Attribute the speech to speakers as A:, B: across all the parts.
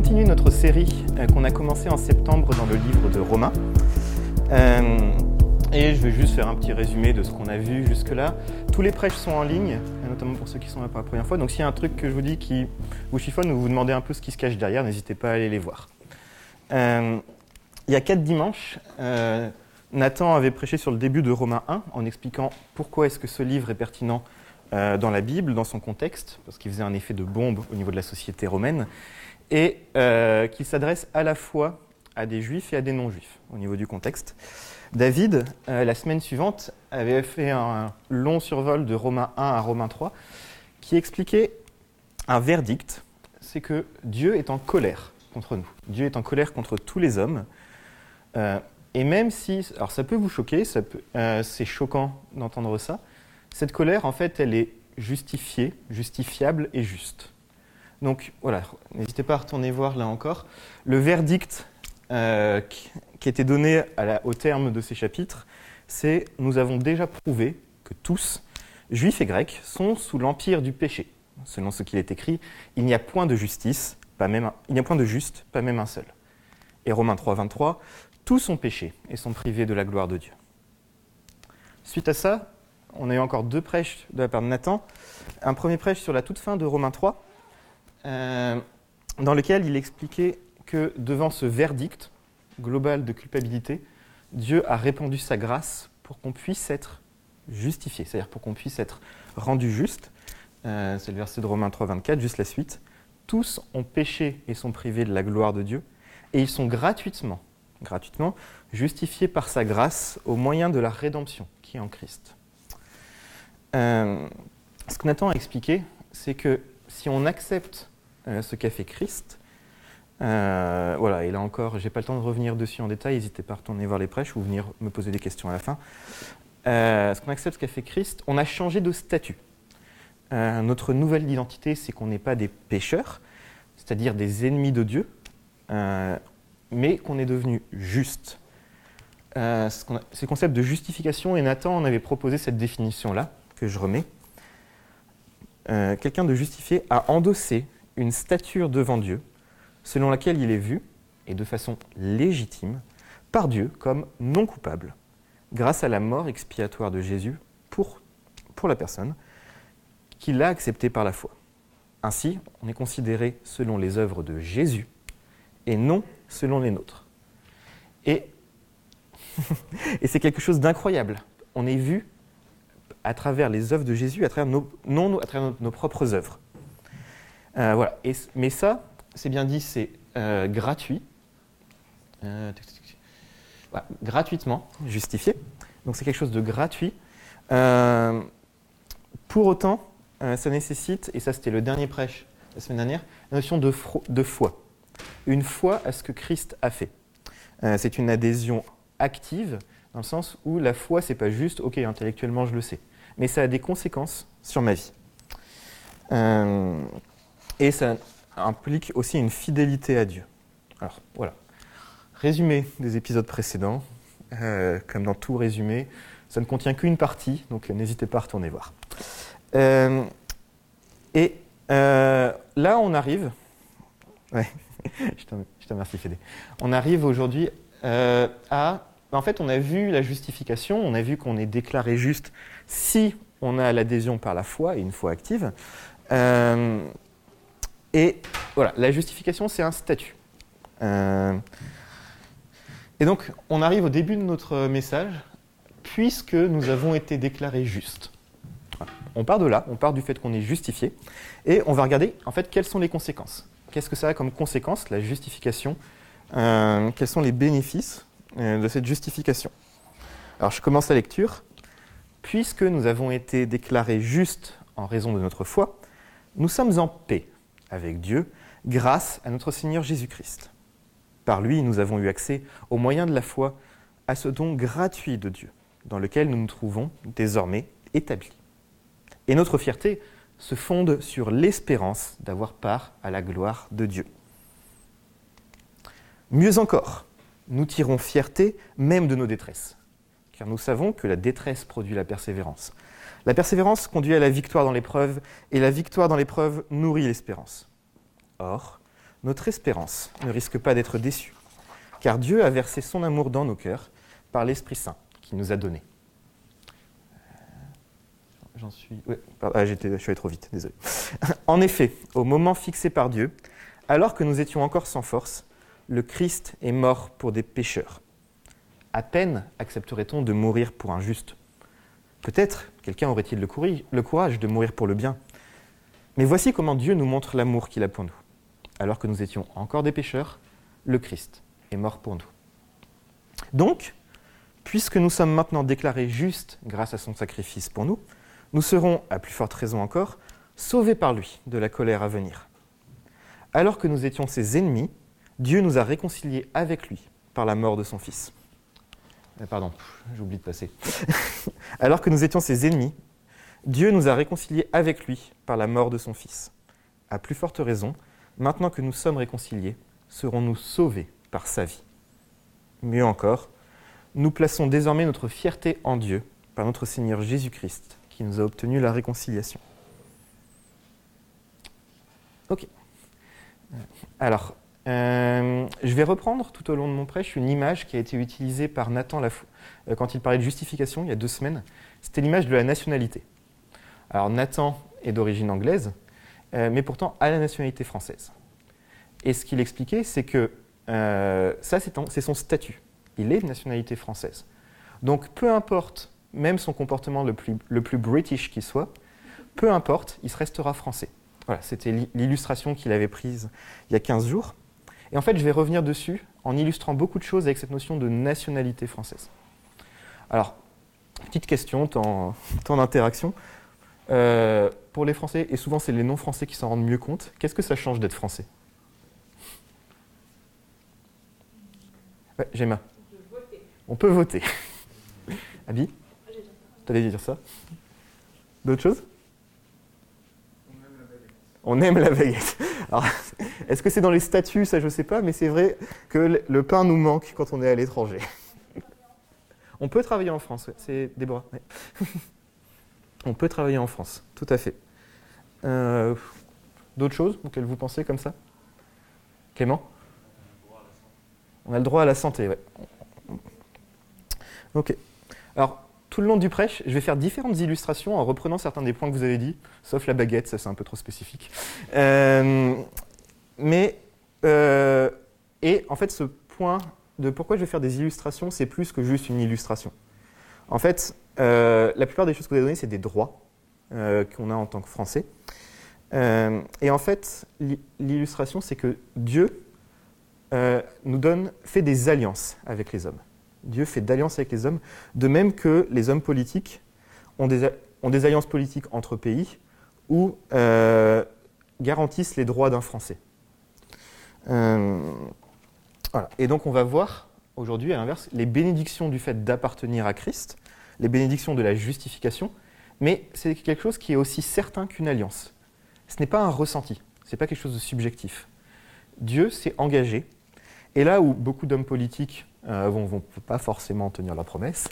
A: continuer notre série euh, qu'on a commencé en septembre dans le livre de Romains. Euh, et je vais juste faire un petit résumé de ce qu'on a vu jusque-là. Tous les prêches sont en ligne, notamment pour ceux qui sont là pour la première fois. Donc s'il y a un truc que je vous dis qui vous chiffonne ou vous demandez un peu ce qui se cache derrière, n'hésitez pas à aller les voir. Euh, il y a quatre dimanches, Nathan avait prêché sur le début de Romains 1 en expliquant pourquoi est-ce que ce livre est pertinent dans la Bible, dans son contexte, parce qu'il faisait un effet de bombe au niveau de la société romaine et euh, qu'il s'adresse à la fois à des juifs et à des non-juifs au niveau du contexte. David, euh, la semaine suivante, avait fait un long survol de Romains 1 à Romains 3 qui expliquait un verdict, c'est que Dieu est en colère contre nous. Dieu est en colère contre tous les hommes. Euh, et même si, alors ça peut vous choquer, c'est choquant d'entendre ça, cette colère, en fait, elle est justifiée, justifiable et juste. Donc voilà, n'hésitez pas à retourner voir là encore. Le verdict euh, qui, était donné au terme de ces chapitres, c'est nous avons déjà prouvé que tous, juifs et grecs, sont sous l'empire du péché. Selon ce qu'il est écrit, il n'y a point de justice, pas même il n'y a point de juste, pas même un seul. Et Romains 3, 23, tous ont péché et sont privés de la gloire de Dieu. Suite à ça, on a eu encore deux prêches de la part de Nathan. Un premier prêche sur la toute fin de Romains 3, euh, dans lequel il expliquait que devant ce verdict global de culpabilité, Dieu a répandu sa grâce pour qu'on puisse être justifié, c'est-à-dire pour qu'on puisse être rendu juste. Euh, c'est le verset de Romains 3, 24, juste la suite. Tous ont péché et sont privés de la gloire de Dieu, et ils sont gratuitement, gratuitement justifiés par sa grâce au moyen de la rédemption qui est en Christ. Euh, ce que Nathan a expliqué, c'est que si on accepte euh, ce qu'a fait Christ, euh, voilà, et là encore, j'ai pas le temps de revenir dessus en détail, n'hésitez pas à retourner voir les prêches ou venir me poser des questions à la fin. Euh, ce qu'on accepte ce qu'a fait Christ, on a changé de statut. notre nouvelle identité, c'est qu'on n'est pas des pécheurs, c'est-à-dire des ennemis de Dieu, mais qu'on est devenu juste. c'est le concept de justification, et Nathan en avait proposé cette définition-là, que je remets. Euh, quelqu'un de justifié a endossé une stature devant Dieu, selon laquelle il est vu, et de façon légitime, par Dieu comme non coupable, grâce à la mort expiatoire de Jésus pour, pour la personne, qui l'a accepté par la foi. Ainsi, on est considéré selon les œuvres de Jésus et non selon les nôtres. Et, et c'est quelque chose d'incroyable. On est vu à travers les œuvres de Jésus, à travers nos, non à travers nos, propres œuvres. Euh, voilà. Mais ça, c'est bien dit, c'est euh, gratuit. Euh, gratuitement justifié. Donc c'est quelque chose de gratuit. pour autant, ça nécessite, et ça c'était le dernier prêche la semaine dernière, la notion de foi. Une foi à ce que Christ a fait. c'est une adhésion active, dans le sens où la foi, c'est pas juste, ok, intellectuellement je le sais mais ça a des conséquences sur ma vie. Euh, et ça implique aussi une fidélité à Dieu. Alors voilà, résumé des épisodes précédents, euh, comme dans tout résumé, ça ne contient qu'une partie, donc n'hésitez pas à retourner voir. Euh, et là, on arrive. Ouais, je te remercie, Fédé. On arrive aujourd'hui à en fait, on a vu la justification, on a vu qu'on est déclaré juste si on a l'adhésion par la foi et une foi active. Euh, et voilà, la justification, c'est un statut. Euh, et donc, on arrive au début de notre message, puisque nous avons été déclarés justes. On part de là, on part du fait qu'on est justifié, et on va regarder en fait quelles sont les conséquences. Qu'est-ce que ça a comme conséquence, la justification? Euh, Quels sont les bénéfices de cette justification. Alors je commence la lecture. Puisque nous avons été déclarés justes en raison de notre foi, nous sommes en paix avec Dieu grâce à notre Seigneur Jésus-Christ. Par lui, nous avons eu accès, au moyen de la foi, à ce don gratuit de Dieu, dans lequel nous nous trouvons désormais établis. Et notre fierté se fonde sur l'espérance d'avoir part à la gloire de Dieu. Mieux encore, nous tirons fierté même de nos détresses, car nous savons que la détresse produit la persévérance. La persévérance conduit à la victoire dans l'épreuve, et la victoire dans l'épreuve nourrit l'espérance. Or, notre espérance ne risque pas d'être déçue, car Dieu a versé son amour dans nos cœurs par l'Esprit Saint qu'il nous a donné. J'en suis. Ah, je suis allé trop vite, désolé. en effet, au moment fixé par Dieu, alors que nous étions encore sans force, le Christ est mort pour des pécheurs. À peine accepterait-on de mourir pour un juste. Peut-être quelqu'un aurait-il le courage de mourir pour le bien. Mais voici comment Dieu nous montre l'amour qu'il a pour nous. Alors que nous étions encore des pécheurs, le Christ est mort pour nous. Donc, puisque nous sommes maintenant déclarés justes grâce à son sacrifice pour nous, nous serons, à plus forte raison encore, sauvés par lui de la colère à venir. Alors que nous étions ses ennemis, Dieu nous a réconciliés avec lui par la mort de son Fils. Euh, pardon, j'oublie de passer. Alors que nous étions ses ennemis, Dieu nous a réconciliés avec lui par la mort de son Fils. À plus forte raison, maintenant que nous sommes réconciliés, serons-nous sauvés par sa vie. Mieux encore, nous plaçons désormais notre fierté en Dieu par notre Seigneur Jésus-Christ, qui nous a obtenu la réconciliation. Ok. Alors, euh, je vais reprendre tout au long de mon prêche une image qui a été utilisée par Nathan Lafou euh, quand il parlait de justification il y a deux semaines. C'était l'image de la nationalité. Alors Nathan est d'origine anglaise, euh, mais pourtant a la nationalité française. Et ce qu'il expliquait, c'est que ça, c'est son statut. Il est de nationalité française. Donc peu importe, même son comportement le plus, le plus british qu'il soit, peu importe, il se restera français. Voilà, c'était l'illustration qu'il avait prise il y a 15 jours. Et en fait, je vais revenir dessus en illustrant beaucoup de choses avec cette notion de nationalité française. Alors, petite question, temps, d'interaction. Euh, pour les Français, et souvent c'est les non-Français qui s'en rendent mieux compte, qu'est-ce que ça change d'être Français? Ouais, Gemma. On peut voter. Abby? T'allais dire ça D'autres choses? On aime la baguette. est-ce que c'est dans les statuts Ça, je ne sais pas, mais c'est vrai que le pain nous manque quand on est à l'étranger. On peut travailler en France, c'est Déborah. on peut travailler en France, tout à fait. Euh, d'autres choses auxquelles vous pensez comme ça? Clément? On a le droit à la santé, ouais. Ok. Alors, tout le long du prêche, je vais faire différentes illustrations en reprenant certains des points que vous avez dit, sauf la baguette, ça c'est un peu trop spécifique. Euh, mais, euh, et en fait, ce point de pourquoi je vais faire des illustrations, c'est plus que juste une illustration. En fait, euh, la plupart des choses que vous avez données, c'est des droits qu'on a en tant que Français. et en fait, l'illustration, c'est que Dieu nous donne, fait des alliances avec les hommes. Dieu fait d'alliances avec les hommes, de même que les hommes politiques ont des, alliances politiques entre pays ou euh, garantissent les droits d'un Français. Euh, Et donc on va voir aujourd'hui, à l'inverse, les bénédictions du fait d'appartenir à Christ, les bénédictions de la justification, mais c'est quelque chose qui est aussi certain qu'une alliance. Ce n'est pas un ressenti, ce n'est pas quelque chose de subjectif. Dieu s'est engagé, et là où beaucoup d'hommes politiques euh, vont, pas forcément tenir la promesse,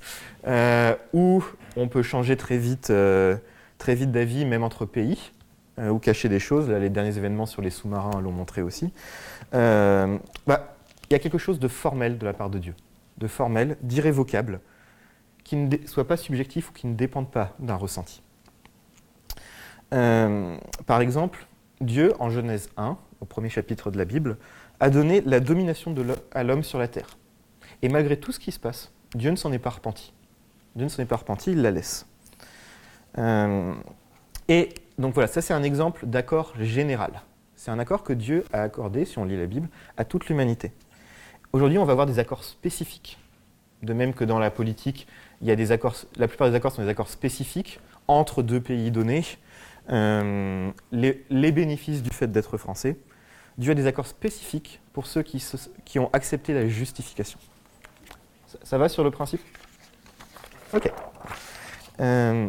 A: euh, ou on peut changer très vite, euh, très vite d'avis, même entre pays, ou cacher des choses. Là, les derniers événements sur les sous-marins l'ont montré aussi. Bah, il y a quelque chose de formel de la part de Dieu, de formel, d'irrévocable, qui ne soit pas subjectif ou qui ne dépende pas d'un ressenti. par exemple, Dieu, en Genèse 1, au premier chapitre de la Bible, a donné la domination à l'homme sur la terre. Et malgré tout ce qui se passe, Dieu ne s'en est pas repenti. Dieu ne s'en est pas repenti, il la laisse. Euh, et donc voilà, ça c'est un exemple d'accord général. C'est un accord que Dieu a accordé, si on lit la Bible, à toute l'humanité. Aujourd'hui, on va voir des accords spécifiques. De même que dans la politique, il y a des accords, la plupart des accords sont des accords spécifiques entre deux pays donnés. Euh, les, bénéfices du fait d'être français. Dieu a des accords spécifiques pour ceux qui ont accepté la justification. Ça, va sur le principe? Ok. Euh,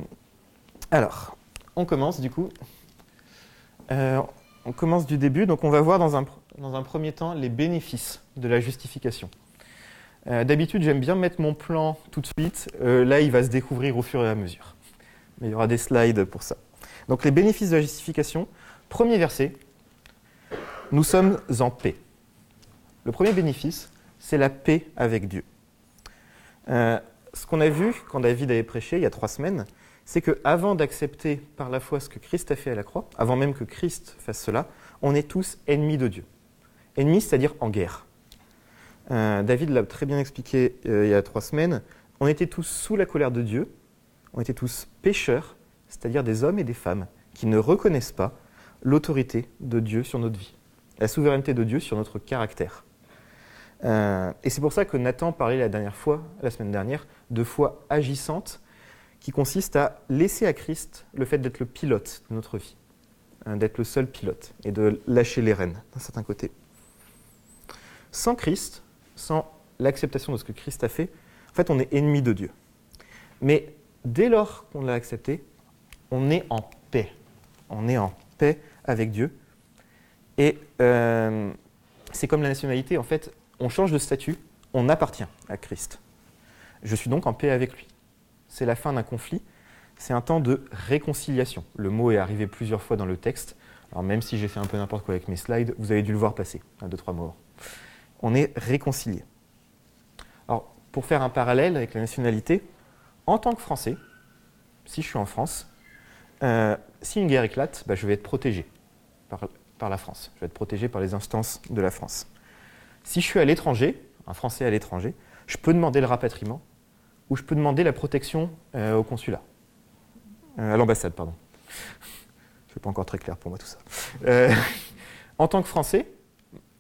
A: alors, on commence du coup. Euh, on commence du début. Donc, on va voir dans un, premier temps les bénéfices de la justification. Euh, d'habitude, j'aime bien mettre mon plan tout de suite. là, il va se découvrir au fur et à mesure. Mais il y aura des slides pour ça. Donc, les bénéfices de la justification. Premier verset. nous sommes en paix. Le premier bénéfice, c'est la paix avec Dieu. Euh, ce qu'on a vu quand David avait prêché il y a trois semaines, c'est qu'avant d'accepter par la foi ce que Christ a fait à la croix, avant même que Christ fasse cela, on est tous ennemis de Dieu. Ennemis, c'est-à-dire en guerre. Euh, David l'a très bien expliqué euh, il y a trois semaines. On était tous sous la colère de Dieu, on était tous pécheurs, c'est-à-dire des hommes et des femmes qui ne reconnaissent pas l'autorité de Dieu sur notre vie, la souveraineté de Dieu sur notre caractère. Euh, et c'est pour ça que Nathan parlait la dernière fois, la semaine dernière, de foi agissante, qui consiste à laisser à Christ le fait d'être le pilote de notre vie, hein, d'être le seul pilote, et de lâcher les rênes d'un certain côté. Sans Christ, sans l'acceptation de ce que Christ a fait, en fait, on est ennemi de Dieu. Mais dès lors qu'on l'a accepté, on est en paix. On est en paix avec Dieu. Et euh, c'est comme la nationalité, en fait, on change de statut, on appartient à Christ. Je suis donc en paix avec lui. C'est la fin d'un conflit, c'est un temps de réconciliation. Le mot est arrivé plusieurs fois dans le texte. Alors même si j'ai fait un peu n'importe quoi avec mes slides, vous avez dû le voir passer, un, deux, trois mots. On est réconcilié. Alors, pour faire un parallèle avec la nationalité, en tant que Français, si je suis en France, euh, si une guerre éclate, bah, je vais être protégé par la France. Je vais être protégé par les instances de la France. Si je suis à l'étranger, un Français à l'étranger, je peux demander le rapatriement ou je peux demander la protection euh, au consulat. Euh, à l'ambassade, pardon. Ce n'est pas encore très clair pour moi tout ça. Euh, en tant que Français,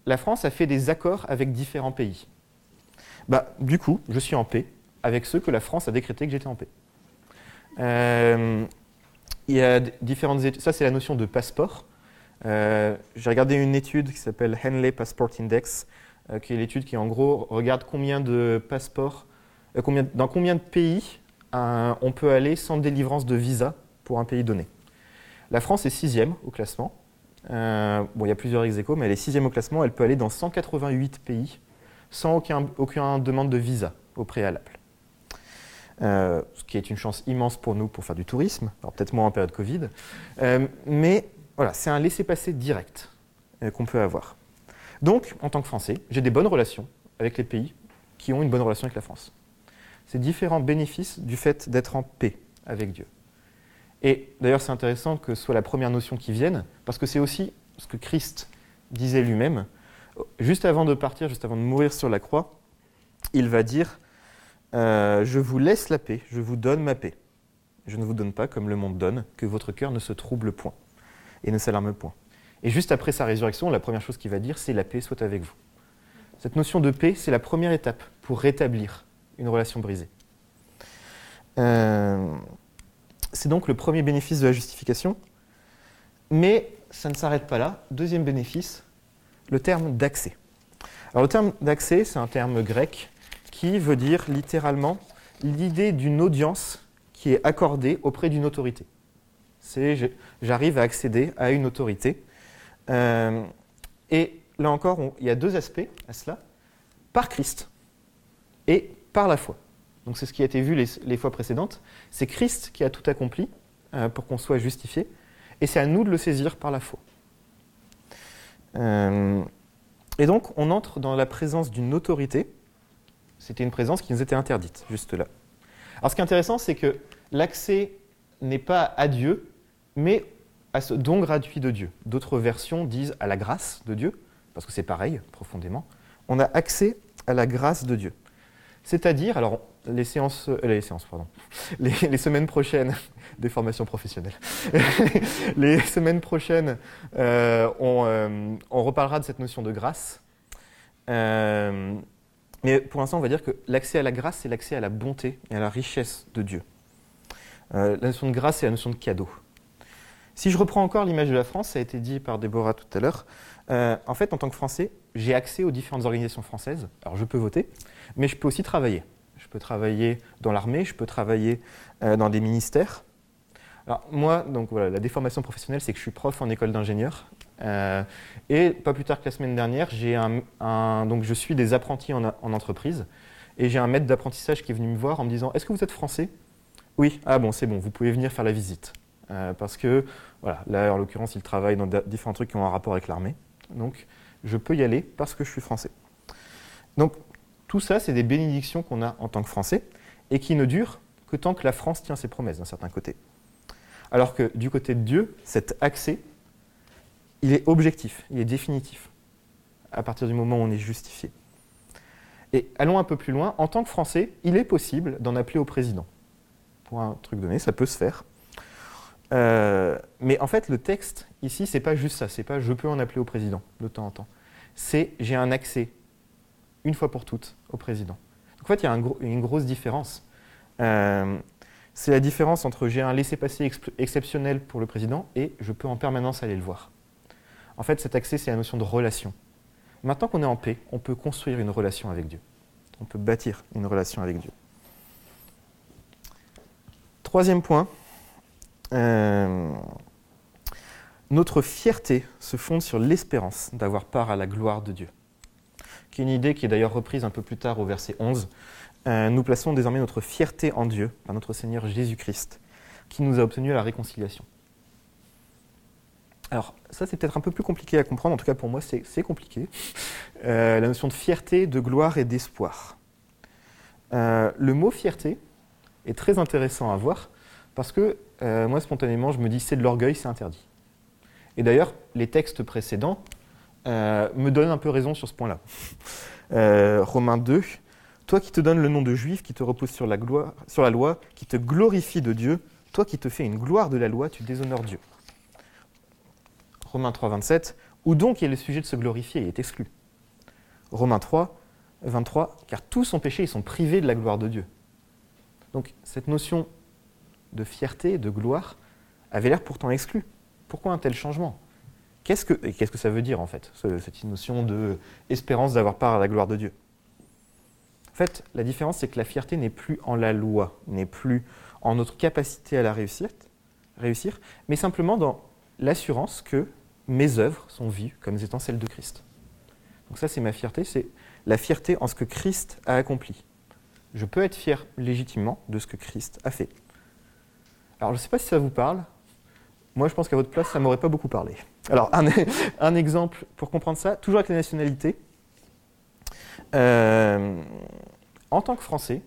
A: la France a fait des accords avec différents pays. Bah, du coup, je suis en paix avec ceux que la France a décrété que j'étais en paix. il y a différentes études. Ça, c'est la notion de passeport. J'ai regardé une étude qui s'appelle Henley Passport Index, qui est l'étude qui en gros regarde combien de passeports, euh, dans combien de pays euh, on peut aller sans délivrance de visa pour un pays donné. La France est sixième au classement. bon, il y a plusieurs ex mais elle est sixième au classement. Elle peut aller dans 188 pays sans aucun, aucune demande de visa au préalable. ce qui est une chance immense pour nous pour faire du tourisme, alors peut-être moins en période Covid, mais voilà, c'est un laissez-passer direct qu'on peut avoir. Donc, en tant que Français, j'ai des bonnes relations avec les pays qui ont une bonne relation avec la France. C'est différents bénéfices du fait d'être en paix avec Dieu. Et d'ailleurs, c'est intéressant que ce soit la première notion qui vienne, parce que c'est aussi ce que Christ disait lui-même. Juste avant de partir, juste avant de mourir sur la croix, il va dire euh, Je vous laisse la paix, je vous donne ma paix. Je ne vous donne pas comme le monde donne, que votre cœur ne se trouble point et ne s'alarme point. Et juste après sa résurrection, la première chose qu'il va dire, c'est la paix soit avec vous. Cette notion de paix, c'est la première étape pour rétablir une relation brisée. Euh, c'est donc le premier bénéfice de la justification. Mais ça ne s'arrête pas là. Deuxième bénéfice, le terme d'accès. Alors le terme d'accès, c'est un terme grec qui veut dire littéralement l'idée d'une audience qui est accordée auprès d'une autorité. C'est j'arrive à accéder à une autorité euh, et là encore, il y a deux aspects à cela. Par Christ et par la foi. Donc c'est ce qui a été vu les, fois précédentes. C'est Christ qui a tout accompli euh, pour qu'on soit justifié. Et c'est à nous de le saisir par la foi. Euh, et donc on entre dans la présence d'une autorité. C'était une présence qui nous était interdite, juste là. Alors ce qui est intéressant, c'est que l'accès n'est pas à Dieu, mais à ce don gratuit de Dieu. D'autres versions disent à la grâce de Dieu, parce que c'est pareil, profondément. On a accès à la grâce de Dieu. C'est-à-dire, alors, les séances, euh, les séances, pardon, les, semaines prochaines, des formations professionnelles, les semaines prochaines, euh, euh, on, reparlera de cette notion de grâce. mais pour l'instant, on va dire que l'accès à la grâce, c'est l'accès à la bonté et à la richesse de Dieu. la notion de grâce, c'est la notion de cadeau. Si je reprends encore l'image de la France, ça a été dit par Déborah tout à l'heure, euh, en fait, en tant que Français, j'ai accès aux différentes organisations françaises. Alors, je peux voter, mais je peux aussi travailler. Je peux travailler dans l'armée, je peux travailler euh, dans des ministères. Alors, moi, donc voilà, la déformation professionnelle, c'est que je suis prof en école d'ingénieur. Euh, et pas plus tard que la semaine dernière, un, donc je suis des apprentis en, en entreprise. Et j'ai un maître d'apprentissage qui est venu me voir en me disant Est-ce que vous êtes français? Oui, ah bon, c'est bon, vous pouvez venir faire la visite. Parce que voilà, là, en l'occurrence, il travaille dans différents trucs qui ont un rapport avec l'armée. Donc, je peux y aller parce que je suis français. Donc, tout ça, c'est des bénédictions qu'on a en tant que Français et qui ne durent que tant que la France tient ses promesses d'un certain côté. Alors que du côté de Dieu, cet accès, il est objectif, il est définitif, à partir du moment où on est justifié. Et allons un peu plus loin, en tant que Français, il est possible d'en appeler au président. Pour un truc donné, ça peut se faire. Euh, mais en fait, le texte, ici, c'est pas juste ça, c'est pas je peux en appeler au président de temps en temps. C'est j'ai un accès, une fois pour toutes, au président. Donc, en fait, il y a une grosse différence. Euh, c'est la différence entre j'ai un laissez-passer exceptionnel pour le président et je peux en permanence aller le voir. En fait, cet accès, c'est la notion de relation. Maintenant qu'on est en paix, on peut construire une relation avec Dieu. On peut bâtir une relation avec Dieu. Troisième point, euh, notre fierté se fonde sur l'espérance d'avoir part à la gloire de Dieu, qui est une idée qui est d'ailleurs reprise un peu plus tard au verset 11. Euh, nous plaçons désormais notre fierté en Dieu, par notre Seigneur Jésus-Christ, qui nous a obtenu la réconciliation. Alors, ça, c'est peut-être un peu plus compliqué à comprendre, en tout cas pour moi, c'est compliqué. Euh, la notion de fierté, de gloire et d'espoir. Le mot fierté est très intéressant à voir, parce que euh, moi, spontanément, je me dis c'est de l'orgueil, c'est interdit. Et d'ailleurs, les textes précédents me donnent un peu raison sur ce point-là. Romains 2, toi qui te donnes le nom de juif, qui te repose sur la, gloire, sur la loi, qui te glorifie de Dieu, toi qui te fais une gloire de la loi, tu déshonores Dieu. Romains 3, 27, où donc est le sujet de se glorifier il est exclu? Romains 3, 23, car tous sont péchés, ils sont privés de la gloire de Dieu. Donc cette notion de fierté, de gloire, avait l'air pourtant exclue. Pourquoi un tel changement? Qu'est-ce que, qu'est-ce que ça veut dire en fait, cette notion de d'avoir part à la gloire de Dieu? En fait, la différence, c'est que la fierté n'est plus en la loi, n'est plus en notre capacité à la réussir, réussir mais simplement dans l'assurance que mes œuvres sont vues comme étant celles de Christ. Donc ça, c'est ma fierté, c'est la fierté en ce que Christ a accompli. Je peux être fier légitimement de ce que Christ a fait. Alors, je ne sais pas si ça vous parle. Moi, je pense qu'à votre place, ça ne m'aurait pas beaucoup parlé. Alors, un, exemple pour comprendre ça, toujours avec la nationalité. Euh, en tant que Français,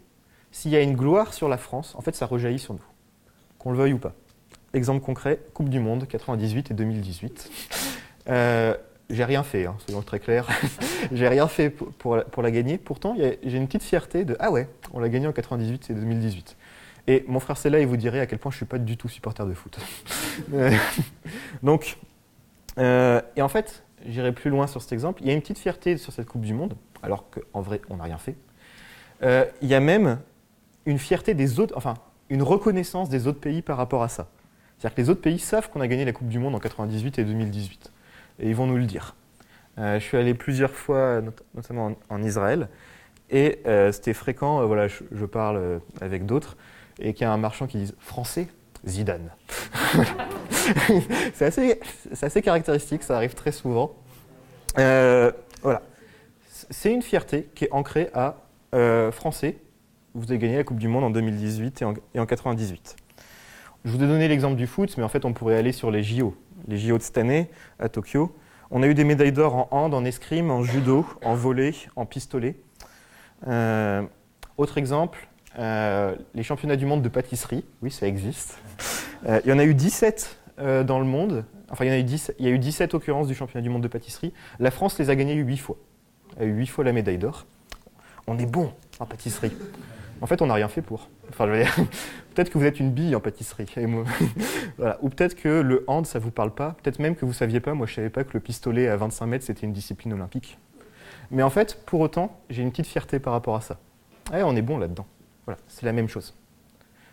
A: s'il y a une gloire sur la France, en fait, ça rejaillit sur nous, qu'on le veuille ou pas. Exemple concret, Coupe du Monde 98 et 2018. Euh, j'ai rien fait, hein, soyons très clairs. j'ai rien fait pour, la, gagner. Pourtant, j'ai une petite fierté de Ah ouais, on l'a gagné en 98 et 2018. Et mon frère Cella, il vous dirait à quel point je ne suis pas du tout supporter de foot. Donc, euh, et en fait, j'irai plus loin sur cet exemple. Il y a une petite fierté sur cette Coupe du Monde, alors qu'en vrai, on n'a rien fait. Euh, il y a même une fierté des autres, enfin, une reconnaissance des autres pays par rapport à ça. C'est-à-dire que les autres pays savent qu'on a gagné la Coupe du Monde en 98 et 2018. Et ils vont nous le dire. Euh, je suis allé plusieurs fois, notamment en, Israël, et c'était fréquent, voilà, je, parle avec d'autres, et qu'il y a un marchand qui dit Français Zidane. c'est assez, caractéristique, ça arrive très souvent. voilà. C'est une fierté qui est ancrée à Français, vous avez gagné la Coupe du Monde en 2018 et en, et en 98. Je vous ai donné l'exemple du foot, mais en fait, on pourrait aller sur les JO. Les JO de cette année, à Tokyo. On a eu des médailles d'or en hand, en escrime, en judo, en volley, en pistolet. Euh, autre exemple, euh, les championnats du monde de pâtisserie. Oui, ça existe. Euh, il y en a eu 17 dans le monde. Enfin, il y, en a eu 10, il y a eu 17 occurrences du championnat du monde de pâtisserie. La France les a gagnés 8 fois. Elle a eu 8 fois la médaille d'or. On est bon en pâtisserie. En fait, on n'a rien fait pour. Enfin, peut-être que vous êtes une bille en pâtisserie. Ou peut-être que le hand, ça ne vous parle pas. Peut-être même que vous ne saviez pas. Moi, je ne savais pas que le pistolet à 25 mètres, c'était une discipline olympique. Mais en fait, pour autant, j'ai une petite fierté par rapport à ça. Eh, on est bon là-dedans. Voilà, c'est la même chose.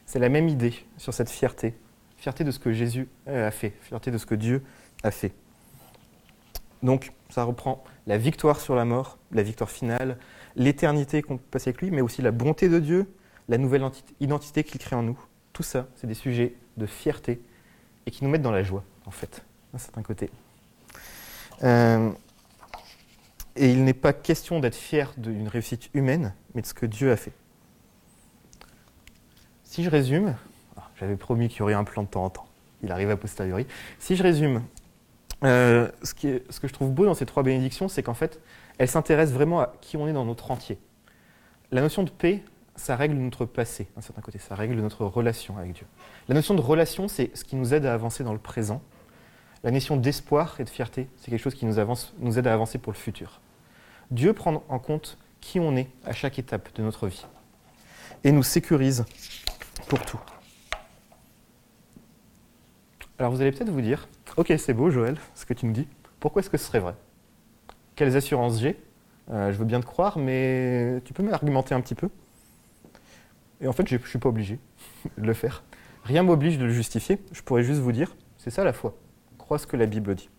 A: C'est la même idée sur cette fierté. Fierté de ce que Jésus a fait. Fierté de ce que Dieu a fait. Donc, ça reprend la victoire sur la mort, la victoire finale, l'éternité qu'on peut passer avec lui, mais aussi la bonté de Dieu, la nouvelle identité qu'il crée en nous. Tout ça, c'est des sujets de fierté et qui nous mettent dans la joie, en fait, d'un certain côté. Euh, et il n'est pas question d'être fier d'une réussite humaine, mais de ce que Dieu a fait. Si je résume, ah, j'avais promis qu'il y aurait un plan de temps en temps, il arrive à posteriori. Si je résume euh, ce, que je trouve beau dans ces trois bénédictions, c'est qu'en fait, elles s'intéressent vraiment à qui on est dans notre entier. La notion de paix, ça règle notre passé, d'un certain côté, ça règle notre relation avec Dieu. La notion de relation, c'est ce qui nous aide à avancer dans le présent. La notion d'espoir et de fierté, c'est quelque chose qui nous aide à avancer pour le futur. Dieu prend en compte qui on est à chaque étape de notre vie et nous sécurise pour tout. Alors vous allez peut-être vous dire, ok c'est beau Joël, ce que tu nous dis, pourquoi est-ce que ce serait vrai? Quelles assurances j'ai? Euh, Je veux bien te croire, mais tu peux m'argumenter un petit peu? Et en fait, je ne suis pas obligé de le faire. Rien m'oblige de le justifier, je pourrais juste vous dire, c'est ça la foi, crois ce que la Bible dit.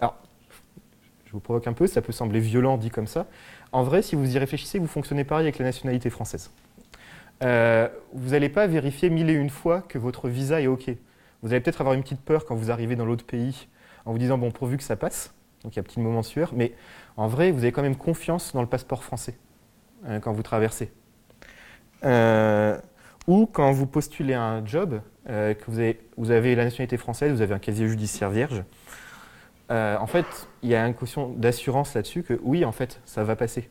A: Alors, je vous provoque un peu, ça peut sembler violent dit comme ça. En vrai, si vous y réfléchissez, vous fonctionnez pareil avec la nationalité française. Euh, vous n'allez pas vérifier mille et une fois que votre visa est OK. Vous allez peut-être avoir une petite peur quand vous arrivez dans l'autre pays en vous disant, bon, pourvu que ça passe, donc il y a un petit moment sueur, mais en vrai, vous avez quand même confiance dans le passeport français euh, quand vous traversez. Euh, ou quand vous postulez un job, euh, que vous avez, vous avez la nationalité française, vous avez un casier judiciaire vierge, en fait, il y a une caution d'assurance là-dessus que oui, en fait, ça va passer.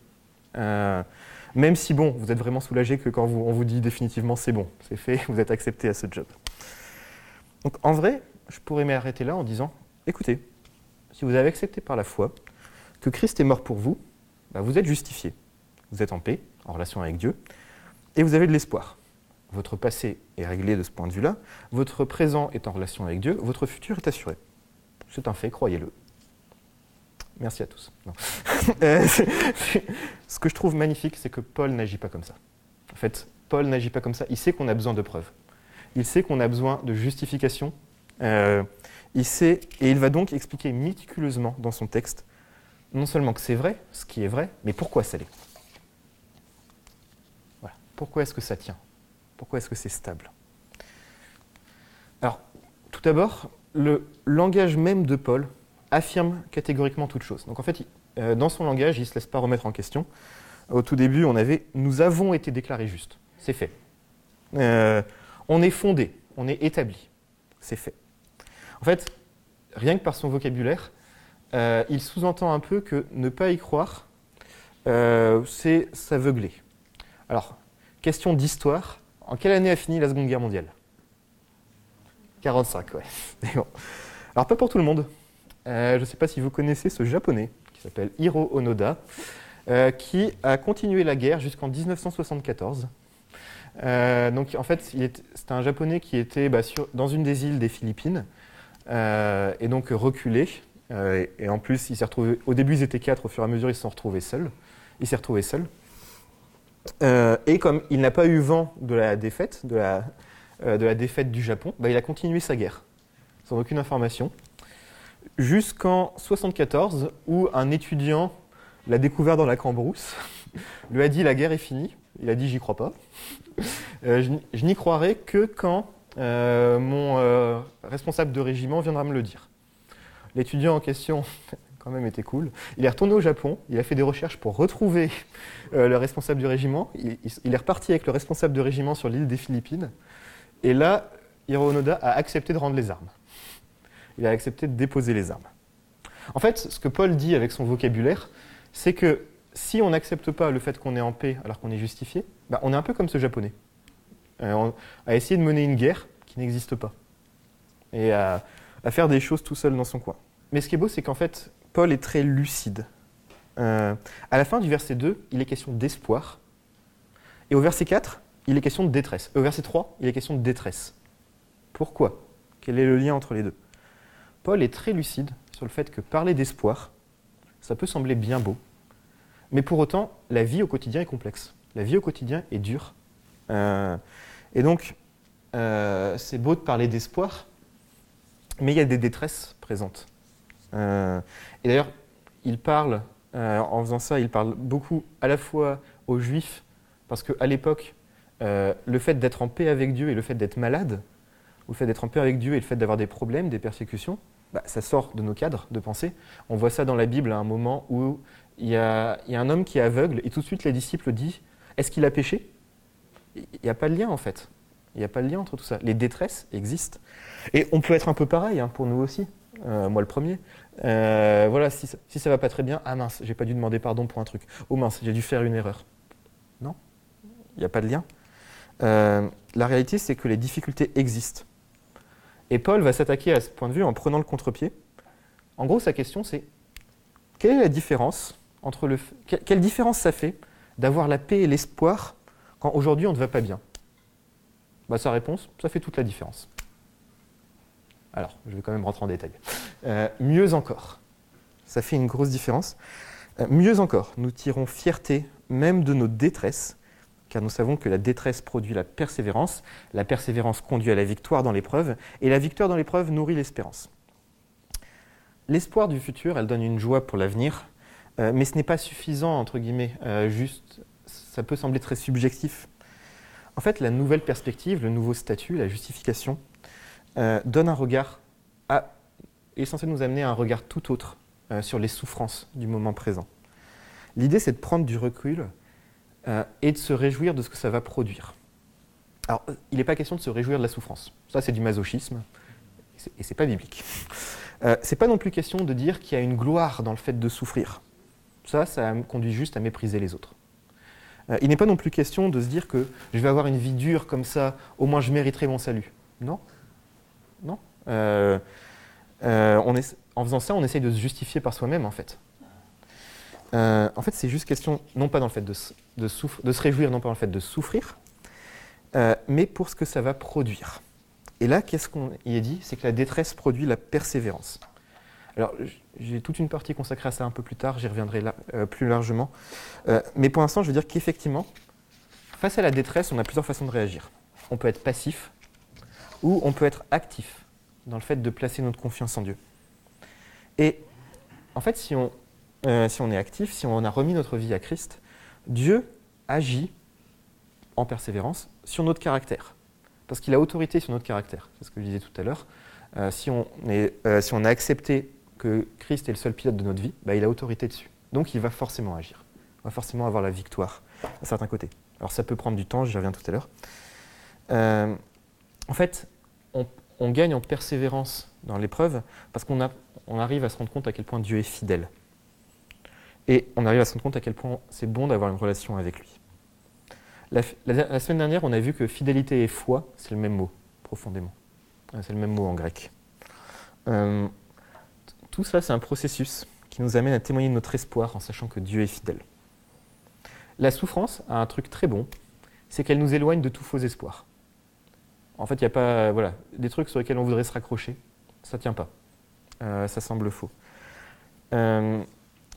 A: Même si, bon, vous êtes vraiment soulagé que quand on vous dit définitivement c'est bon, c'est fait, vous êtes accepté à ce job. Donc en vrai, je pourrais m'arrêter là en disant, écoutez, si vous avez accepté par la foi que Christ est mort pour vous, bah, vous êtes justifié. Vous êtes en paix, en relation avec Dieu, et vous avez de l'espoir. Votre passé est réglé de ce point de vue-là, votre présent est en relation avec Dieu, votre futur est assuré. C'est un fait, croyez-le. Merci à tous. Euh, Ce que je trouve magnifique, c'est que Paul n'agit pas comme ça. En fait, Paul n'agit pas comme ça. Il sait qu'on a besoin de preuves. Il sait qu'on a besoin de justification. Euh, il sait, et il va donc expliquer méticuleusement dans son texte, non seulement que c'est vrai, ce qui est vrai, mais pourquoi ça l'est. Voilà. Pourquoi est-ce que ça tient? Pourquoi est-ce que c'est stable? Alors, tout d'abord, le langage même de Paul affirme catégoriquement toute chose. Donc en fait, euh, dans son langage, il ne se laisse pas remettre en question. Au tout début, on avait « nous avons été déclarés justes ». C'est fait. Euh, on est fondé, on est établi. C'est fait. En fait, rien que par son vocabulaire, euh, il sous-entend un peu que ne pas y croire, c'est s'aveugler. Alors, question d'histoire. En quelle année a fini la Seconde Guerre mondiale? 45, ouais. Alors, pas pour tout le monde. Euh, je ne sais pas si vous connaissez ce japonais qui s'appelle Hiro Onoda, euh, qui a continué la guerre jusqu'en 1974. Euh, donc, en fait, il est- c'était un japonais qui était bah, dans une des îles des Philippines et donc reculé. Et, en plus, il s'est retrouvé. Au début, ils étaient quatre. Au fur et à mesure, ils se sont retrouvés seuls. Il s'est retrouvé seul. Et comme il n'a pas eu vent de la défaite, de la, de la défaite du Japon, bah, il a continué sa guerre sans aucune information jusqu'en 74 où un étudiant l'a découvert dans la cambrousse, lui a dit la guerre est finie. Il a dit j'y crois pas. Euh, je, n'y- croirai que quand euh, mon euh, responsable de régiment viendra me le dire. L'étudiant en question, quand même, était cool. Il est retourné au Japon, il a fait des recherches pour retrouver euh, le responsable du régiment. Il, il- est reparti avec le responsable de régiment sur l'île des Philippines. Et là, Hiro Onoda a accepté de rendre les armes. Il a accepté de déposer les armes. En fait, ce que Paul dit avec son vocabulaire, c'est que si on n'accepte pas le fait qu'on est en paix alors qu'on est justifié, bah, on est un peu comme ce japonais, Euh, on- à essayer de mener une guerre qui n'existe pas, et à, à faire des choses tout seul dans son coin. Mais ce qui est beau, c'est qu'en fait, Paul est très lucide. Euh, à la fin du verset 2, il est question d'espoir, et au verset 4, il est question de détresse. Et au verset 3, il est question de détresse. Pourquoi? Quel est le lien entre les deux? Paul est très lucide sur le fait que parler d'espoir, ça peut sembler bien beau, mais pour autant, la vie au quotidien est complexe. La vie au quotidien est dure. Euh, et donc, euh, c'est beau de parler d'espoir, mais il y a des détresses présentes. Euh, et d'ailleurs, il parle, en faisant ça, il parle beaucoup à la fois aux juifs, parce qu'à l'époque, le fait d'être en paix avec Dieu et le fait d'être malade, ou le fait d'être en paix avec Dieu et le fait d'avoir des problèmes, des persécutions, bah, ça sort de nos cadres de pensée. On voit ça dans la Bible à un moment où il y, a, un homme qui est aveugle et tout de suite les disciples disent Est-ce qu'il a péché? Il n'y a pas de lien en fait. Il n'y a pas de lien entre tout ça. Les détresses existent. Et on peut être un peu pareil hein, pour nous aussi. moi le premier. voilà, si ça, si ça va pas très bien, ah mince, j'ai pas dû demander pardon pour un truc. Oh mince, j'ai dû faire une erreur. Non, il n'y a pas de lien. la réalité, c'est que les difficultés existent. Et Paul va s'attaquer à ce point de vue en prenant le contre-pied. En gros, sa question, c'est quelle est la différence entre le. Quelle différence ça fait d'avoir la paix et l'espoir quand aujourd'hui on ne va pas bien? Bah, Sa réponse, ça fait toute la différence. Alors, je vais quand même rentrer en détail. Euh, mieux encore, ça fait une grosse différence. Euh, mieux encore, nous tirons fierté même de nos détresses, car nous savons que la détresse produit la persévérance, la persévérance conduit à la victoire dans l'épreuve, et la victoire dans l'épreuve nourrit l'espérance. L'espoir du futur, elle donne une joie pour l'avenir, euh, mais ce n'est pas suffisant, entre guillemets, euh, juste, ça peut sembler très subjectif. En fait, la nouvelle perspective, le nouveau statut, la justification, euh, donne un regard, à, est censé nous amener à un regard tout autre sur les souffrances du moment présent. L'idée, c'est de prendre du recul et de se réjouir de ce que ça va produire. Alors, il n'est pas question de se réjouir de la souffrance. Ça, c'est du masochisme, et c'est pas biblique. Euh, c'est pas non plus question de dire qu'il y a une gloire dans le fait de souffrir. Ça, ça conduit juste à mépriser les autres. Euh, il n'est pas non plus question de se dire que je vais avoir une vie dure comme ça, au moins je mériterai mon salut. Non. Non. Euh, on en faisant ça, on essaye de se justifier par soi-même, en fait. En fait, c'est juste question, non pas dans le fait de, se réjouir, non pas dans le fait de souffrir, mais pour ce que ça va produire. Et là, qu'est-ce qu'on y est dit? C'est que la détresse produit la persévérance. Alors, j'ai toute une partie consacrée à ça un peu plus tard, j'y reviendrai là, euh, plus largement. Euh, mais pour l'instant, je veux dire qu'effectivement, face à la détresse, on a plusieurs façons de réagir. On peut être passif ou on peut être actif dans le fait de placer notre confiance en Dieu. Et en fait, si on, euh, si on est actif, si on a remis notre vie à Christ, Dieu agit en persévérance sur notre caractère parce qu'il a autorité sur notre caractère. C'est ce que je disais tout à l'heure. Euh, si, on euh, si, on a accepté que Christ est le seul pilote de notre vie, bah, il a autorité dessus. Donc il va forcément agir. Il va forcément avoir la victoire à certains côtés. Alors ça peut prendre du temps, j'y reviens tout à l'heure. En fait, on, gagne en persévérance dans l'épreuve parce qu'on on arrive à se rendre compte à quel point Dieu est fidèle. Et on arrive à se rendre compte à quel point c'est bon d'avoir une relation avec lui. La, semaine dernière, on a vu que fidélité et foi, c'est le même mot, profondément. Euh, c'est le même mot en grec. Euh, tout ça, c'est un processus qui nous amène à témoigner de notre espoir en sachant que Dieu est fidèle. La souffrance a un truc très bon, c'est qu'elle nous éloigne de tous faux espoirs. En fait, il n'y a pas voilà, des trucs sur lesquels on voudrait se raccrocher, ça ne tient pas. Euh, ça semble faux.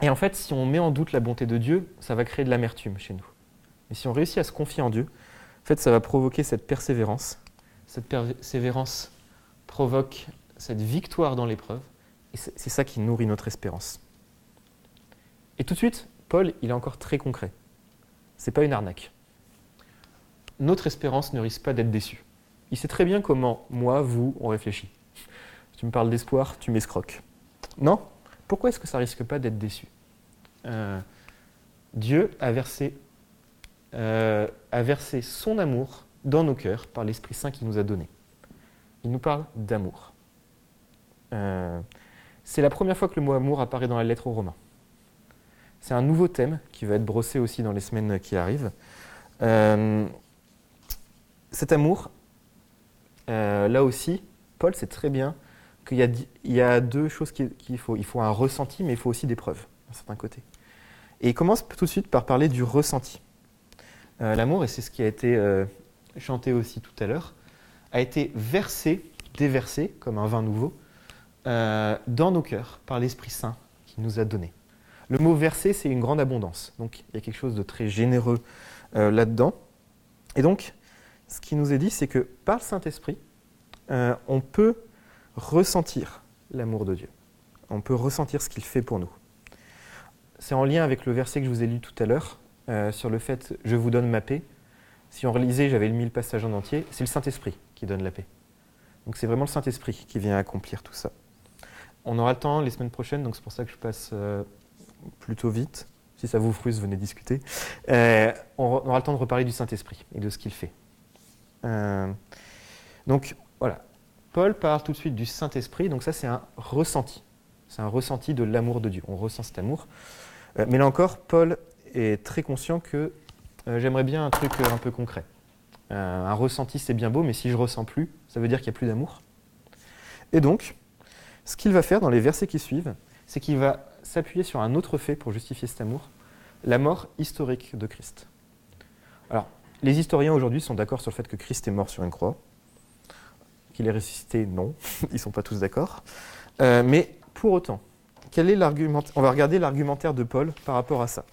A: Et en fait, si on met en doute la bonté de Dieu, ça va créer de l'amertume chez nous. Et si on réussit à se confier en Dieu, en fait, ça va provoquer cette persévérance. Cette persévérance provoque cette victoire dans l'épreuve. Et c'est ça qui nourrit notre espérance. Et tout de suite, Paul, il est encore très concret. C'est pas une arnaque. Notre espérance ne risque pas d'être déçue. Il sait très bien comment, moi, vous, on réfléchit. tu me parles d'espoir, tu m'escroques. Non? Pourquoi est-ce que ça risque pas d'être déçu euh, Dieu a versé euh, a versé son amour dans nos cœurs par l'Esprit Saint qu'il nous a donné. Il nous parle d'amour. Euh, c'est la première fois que le mot amour apparaît dans la lettre aux Romains. C'est un nouveau thème qui va être brossé aussi dans les semaines qui arrivent. Cet amour, là aussi, Paul sait très bien qu'il y, a deux choses qu'il faut. Il faut un ressenti, mais il faut aussi des preuves, d'un certain côté. Et il commence tout de suite par parler du ressenti. Euh, l'amour, et c'est ce qui a été euh, chanté aussi tout à l'heure, a été versé, déversé, comme un vin nouveau, euh, dans nos cœurs par l'Esprit Saint qui nous a donné. Le mot versé, c'est une grande abondance. Donc il y a quelque chose de très généreux là-dedans. Et donc, ce qui nous est dit, c'est que par le Saint-Esprit, on peut ressentir l'amour de Dieu. On peut ressentir ce qu'il fait pour nous. C'est en lien avec le verset que je vous ai lu tout à l'heure, euh, sur le fait je vous donne ma paix. Si on relisait, j'avais mis le passage en entier, c'est le Saint-Esprit qui donne la paix. Donc c'est vraiment le Saint-Esprit qui vient accomplir tout ça. On aura le temps les semaines prochaines, donc c'est pour ça que je passe euh, plutôt vite. Si ça vous frustre, venez discuter. Euh, on aura le temps de reparler du Saint-Esprit et de ce qu'il fait. donc voilà, Paul parle tout de suite du Saint-Esprit, donc ça c'est un ressenti. C'est un ressenti de l'amour de Dieu. On ressent cet amour. Euh, mais là encore, Paul est très conscient que euh, j'aimerais bien un truc un peu concret. un ressenti c'est bien beau, mais si je ressens plus, ça veut dire qu'il n'y a plus d'amour. Et donc, ce qu'il va faire dans les versets qui suivent, c'est qu'il va s'appuyer sur un autre fait pour justifier cet amour, la mort historique de Christ. Alors, les historiens aujourd'hui sont d'accord sur le fait que Christ est mort sur une croix. Qu'il est ressuscité, non. Ils ne sont pas tous d'accord. Euh, mais pour autant, quel est On va regarder l'argumentaire de Paul par rapport à ça.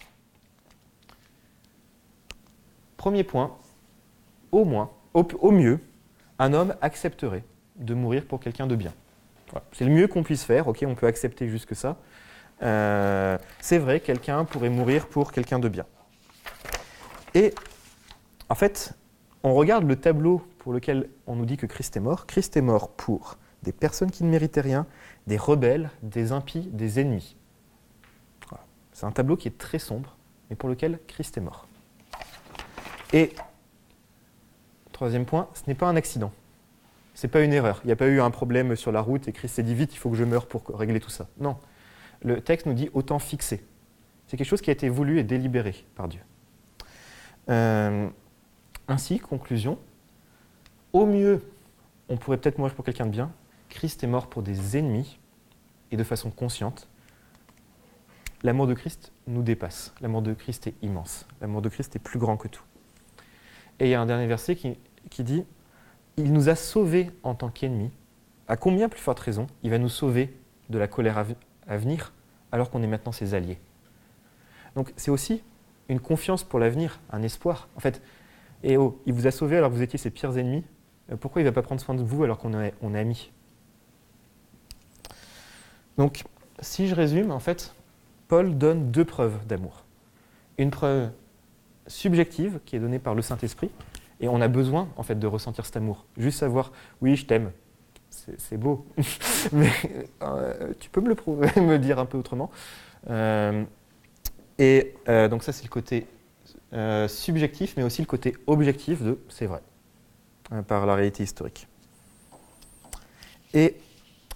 A: Premier point, au moins, au, mieux, un homme accepterait de mourir pour quelqu'un de bien. C'est le mieux qu'on puisse faire, ok, on peut accepter jusque ça. Euh, c'est vrai, quelqu'un pourrait mourir pour quelqu'un de bien. Et en fait, on regarde le tableau pour lequel on nous dit que Christ est mort. Christ est mort pour des personnes qui ne méritaient rien, des rebelles, des impies, des ennemis. C'est un tableau qui est très sombre, mais pour lequel Christ est mort. Et, troisième point, ce n'est pas un accident. Ce n'est pas une erreur. Il n'y a pas eu un problème sur la route et Christ s'est dit vite, il faut que je meure pour régler tout ça. Non. Le texte nous dit autant fixé. C'est quelque chose qui a été voulu et délibéré par Dieu. Euh, ainsi, conclusion, au mieux, on pourrait peut-être mourir pour quelqu'un de bien. Christ est mort pour des ennemis et de façon consciente. L'amour de Christ nous dépasse. L'amour de Christ est immense. L'amour de Christ est plus grand que tout. Et il y a un dernier verset qui, dit Il nous a sauvés en tant qu'ennemis. À combien plus forte raison il va nous sauver de la colère à venir alors qu'on est maintenant ses alliés Donc c'est aussi une confiance pour l'avenir, un espoir. En fait, et oh, il vous a sauvé alors que vous étiez ses pires ennemis. Euh, pourquoi il ne va pas prendre soin de vous alors qu'on est, on amis? Donc, si je résume, en fait, Paul donne deux preuves d'amour. Une preuve subjective qui est donnée par le Saint-Esprit, et on a besoin en fait de ressentir cet amour. Juste savoir, oui, je t'aime, c'est beau, mais euh, tu peux me le prouver, me dire un peu autrement. Euh, et donc ça, c'est le côté subjectif, mais aussi le côté objectif de c'est vrai, par la réalité historique. Et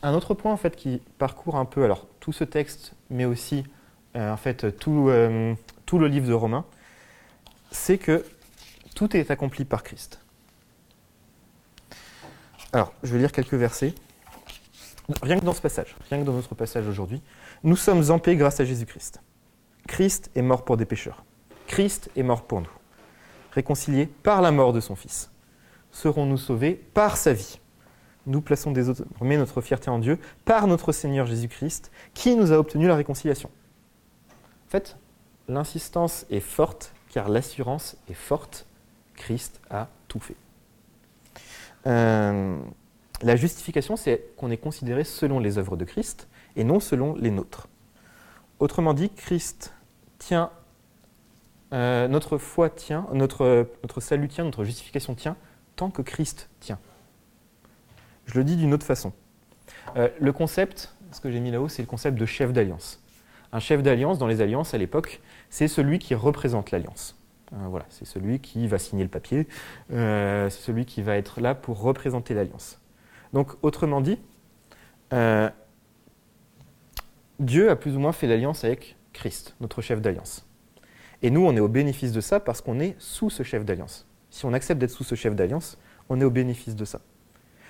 A: un autre point en fait qui parcourt un peu alors tout ce texte, mais aussi euh, en fait tout, tout le livre de Romains, c'est que tout est accompli par Christ. Alors, je vais lire quelques versets. Rien que dans ce passage, rien que dans notre passage aujourd'hui, nous sommes en paix grâce à Jésus-Christ. Christ est mort pour des pécheurs. Christ est mort pour nous. Réconciliés par la mort de son Fils. Serons-nous sauvés par sa vie Nous plaçons désormais notre fierté en Dieu par notre Seigneur Jésus-Christ, qui nous a obtenu la réconciliation. En fait, l'insistance est forte, car l'assurance est forte. Christ a tout fait. Euh, la justification, c'est qu'on est considéré selon les œuvres de Christ et non selon les nôtres. Autrement dit, Christ tient euh, notre foi tient, notre, notre salut tient, notre justification tient, que Christ tient. Je le dis d'une autre façon. Euh, le concept, ce que j'ai mis là-haut, c'est le concept de chef d'alliance. Un chef d'alliance, dans les alliances à l'époque, c'est celui qui représente l'alliance. Euh, voilà, c'est celui qui va signer le papier, c'est celui qui va être là pour représenter l'alliance. Donc, autrement dit, Dieu a plus ou moins fait l'alliance avec Christ, notre chef d'alliance. Et nous, on est au bénéfice de ça parce qu'on est sous ce chef d'alliance. Si on accepte d'être sous ce chef d'alliance, on est au bénéfice de ça.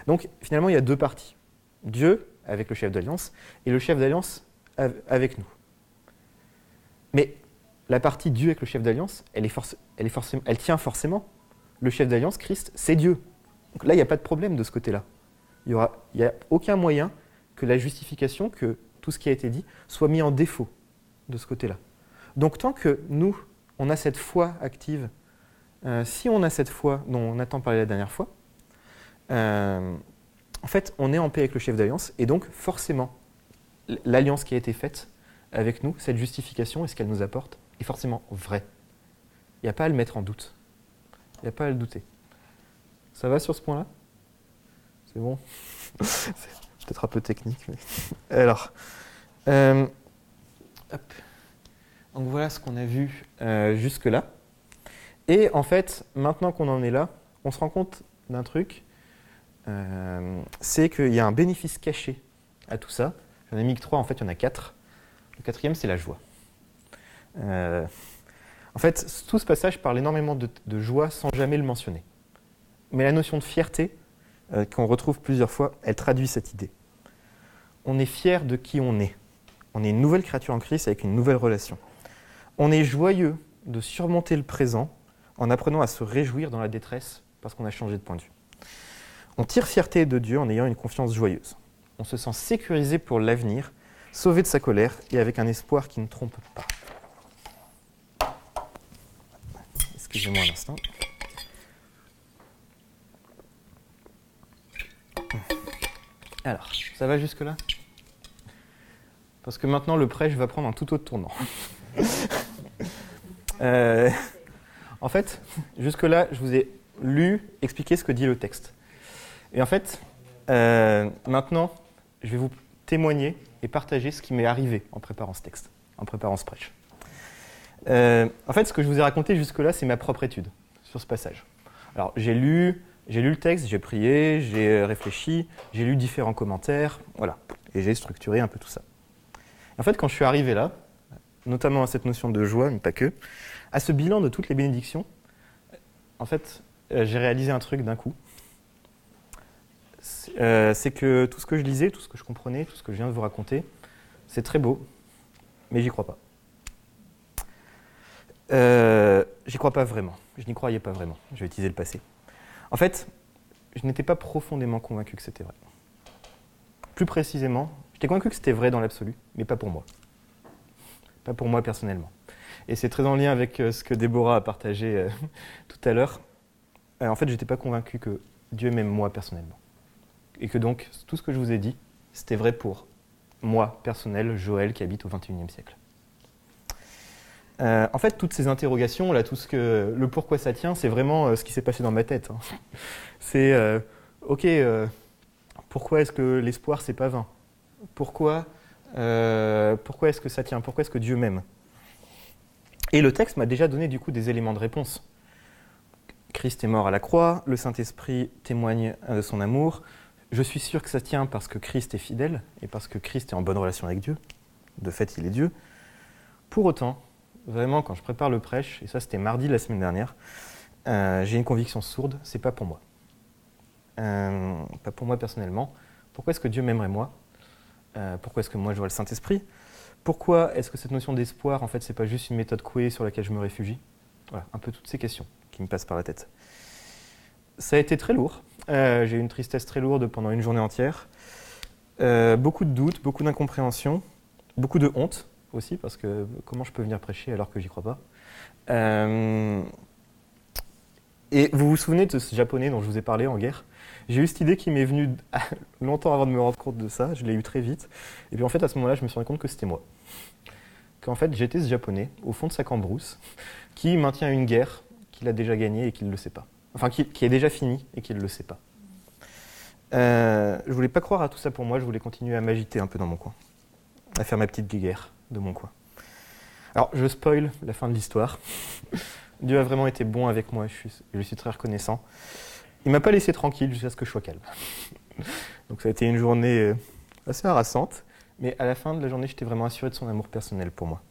A: Donc finalement, il y a deux parties. Dieu avec le chef d'alliance et le chef d'alliance avec nous. Mais la partie Dieu avec le chef d'alliance, elle, elle tient forcément. Le chef d'alliance, Christ, c'est Dieu. Donc là, il n'y a pas de problème de ce côté-là. Il n'y a aucun moyen que la justification, que tout ce qui a été dit, soit mis en défaut de ce côté-là. Donc tant que nous, on a cette foi active, euh, si on a cette foi dont on attend parler la dernière fois, euh, en fait, on est en paix avec le chef d'alliance, et donc forcément, l'alliance qui a été faite avec nous, cette justification et ce qu'elle nous apporte, est forcément vraie. Il n'y a pas à le mettre en doute. Il n'y a pas à le douter. Ça va sur ce point-là? C'est bon? C'est peut-être un peu technique. Alors, euh, hop. Donc voilà ce qu'on a vu jusque-là. Et en fait, maintenant qu'on en est là, on se rend compte d'un truc. euh, c'est qu'il y a un bénéfice caché à tout ça. J'en ai mis que trois, en fait, il y en a quatre. Le quatrième, c'est la joie. Euh, en fait, tout ce passage parle énormément de, joie sans jamais le mentionner. Mais la notion de fierté, euh, qu'on retrouve plusieurs fois, elle traduit cette idée. On est fier de qui on est. On est une nouvelle créature en Christ avec une nouvelle relation. On est joyeux de surmonter le présent en apprenant à se réjouir dans la détresse parce qu'on a changé de point de vue. On tire fierté de Dieu en ayant une confiance joyeuse. On se sent sécurisé pour l'avenir, sauvé de sa colère et avec un espoir qui ne trompe pas. Excusez-moi un instant. Alors, ça va jusque-là? Parce que maintenant, le prêche va prendre un tout autre tournant. Euh, en fait, jusque-là, je vous ai lu, expliqué ce que dit le texte. Et en fait, euh, maintenant, je vais vous témoigner et partager ce qui m'est arrivé en préparant ce texte, en préparant ce prêche. Euh, en fait, ce que je vous ai raconté jusque-là, c'est ma propre étude sur ce passage. Alors, j'ai lu, j'ai lu le texte, j'ai prié, j'ai réfléchi, j'ai lu différents commentaires, voilà, et j'ai structuré un peu tout ça. En fait, quand je suis arrivé là, notamment à cette notion de joie, mais pas que, à ce bilan de toutes les bénédictions, en fait, euh, j'ai réalisé un truc d'un coup. Euh, c'est que tout ce que je lisais, tout ce que je comprenais, tout ce que je viens de vous raconter, c'est très beau, mais j'y crois pas. Euh, j'y crois pas vraiment. Je n'y croyais pas vraiment. Je vais utiliser le passé. En fait, je n'étais pas profondément convaincu que c'était vrai. Plus précisément, j'étais convaincu que c'était vrai dans l'absolu, mais pas pour moi. Pas pour moi personnellement. Et c'est très en lien avec euh, ce que Déborah a partagé euh, tout à l'heure. en fait, je n'étais pas convaincu que Dieu m'aime moi personnellement et que donc tout ce que je vous ai dit, c'était vrai pour moi, personnel, Joël, qui habite au XXIe siècle. Euh, en fait, toutes ces interrogations, là, tout ce que, le pourquoi ça tient, c'est vraiment euh, ce qui s'est passé dans ma tête. Hein. C'est, euh, ok, pourquoi est-ce que l'espoir, c'est pas vain? Pourquoi, pourquoi est-ce que ça tient? Pourquoi est-ce que Dieu m'aime? Et le texte m'a déjà donné du coup des éléments de réponse. Christ est mort à la croix, le Saint-Esprit témoigne de son amour, je suis sûr que ça tient parce que Christ est fidèle et parce que Christ est en bonne relation avec Dieu. De fait, il est Dieu. Pour autant, vraiment, quand je prépare le prêche, et ça c'était mardi la semaine dernière, euh, j'ai une conviction sourde, c'est pas pour moi. Euh, pas pour moi personnellement. Pourquoi est-ce que Dieu m'aimerait moi? Euh, Pourquoi est-ce que moi j'aurais le Saint-Esprit? Pourquoi est-ce que cette notion d'espoir, en fait, c'est pas juste une méthode couée sur laquelle je me réfugie? Voilà, un peu toutes ces questions qui me passent par la tête. Ça a été très lourd. Euh, j'ai eu une tristesse très lourde pendant une journée entière. Euh, beaucoup de doutes, beaucoup d'incompréhension, beaucoup de honte aussi, parce que comment je peux venir prêcher alors que j'y crois pas? Euh, Et vous vous souvenez de ce japonais dont je vous ai parlé en guerre? J'ai eu cette idée qui m'est venue longtemps avant de me rendre compte de ça, je l'ai eu très vite. Et puis en fait, à ce moment-là, je me suis rendu compte que c'était moi. Qu'en fait, j'étais ce japonais, au fond de sa cambrousse, qui maintient une guerre qu'il a déjà gagnée et qu'il ne le sait pas enfin qui, est déjà fini et qui ne le sait pas. Euh, je voulais pas croire à tout ça pour moi, je voulais continuer à m'agiter un peu dans mon coin, à faire ma petite guéguerre de mon coin. Alors, je spoil la fin de l'histoire. Dieu a vraiment été bon avec moi, je suis, je suis très reconnaissant. Il m'a pas laissé tranquille jusqu'à ce que je sois calme. Donc ça a été une journée euh, assez harassante, mais à la fin de la journée, j'étais vraiment assuré de son amour personnel pour moi.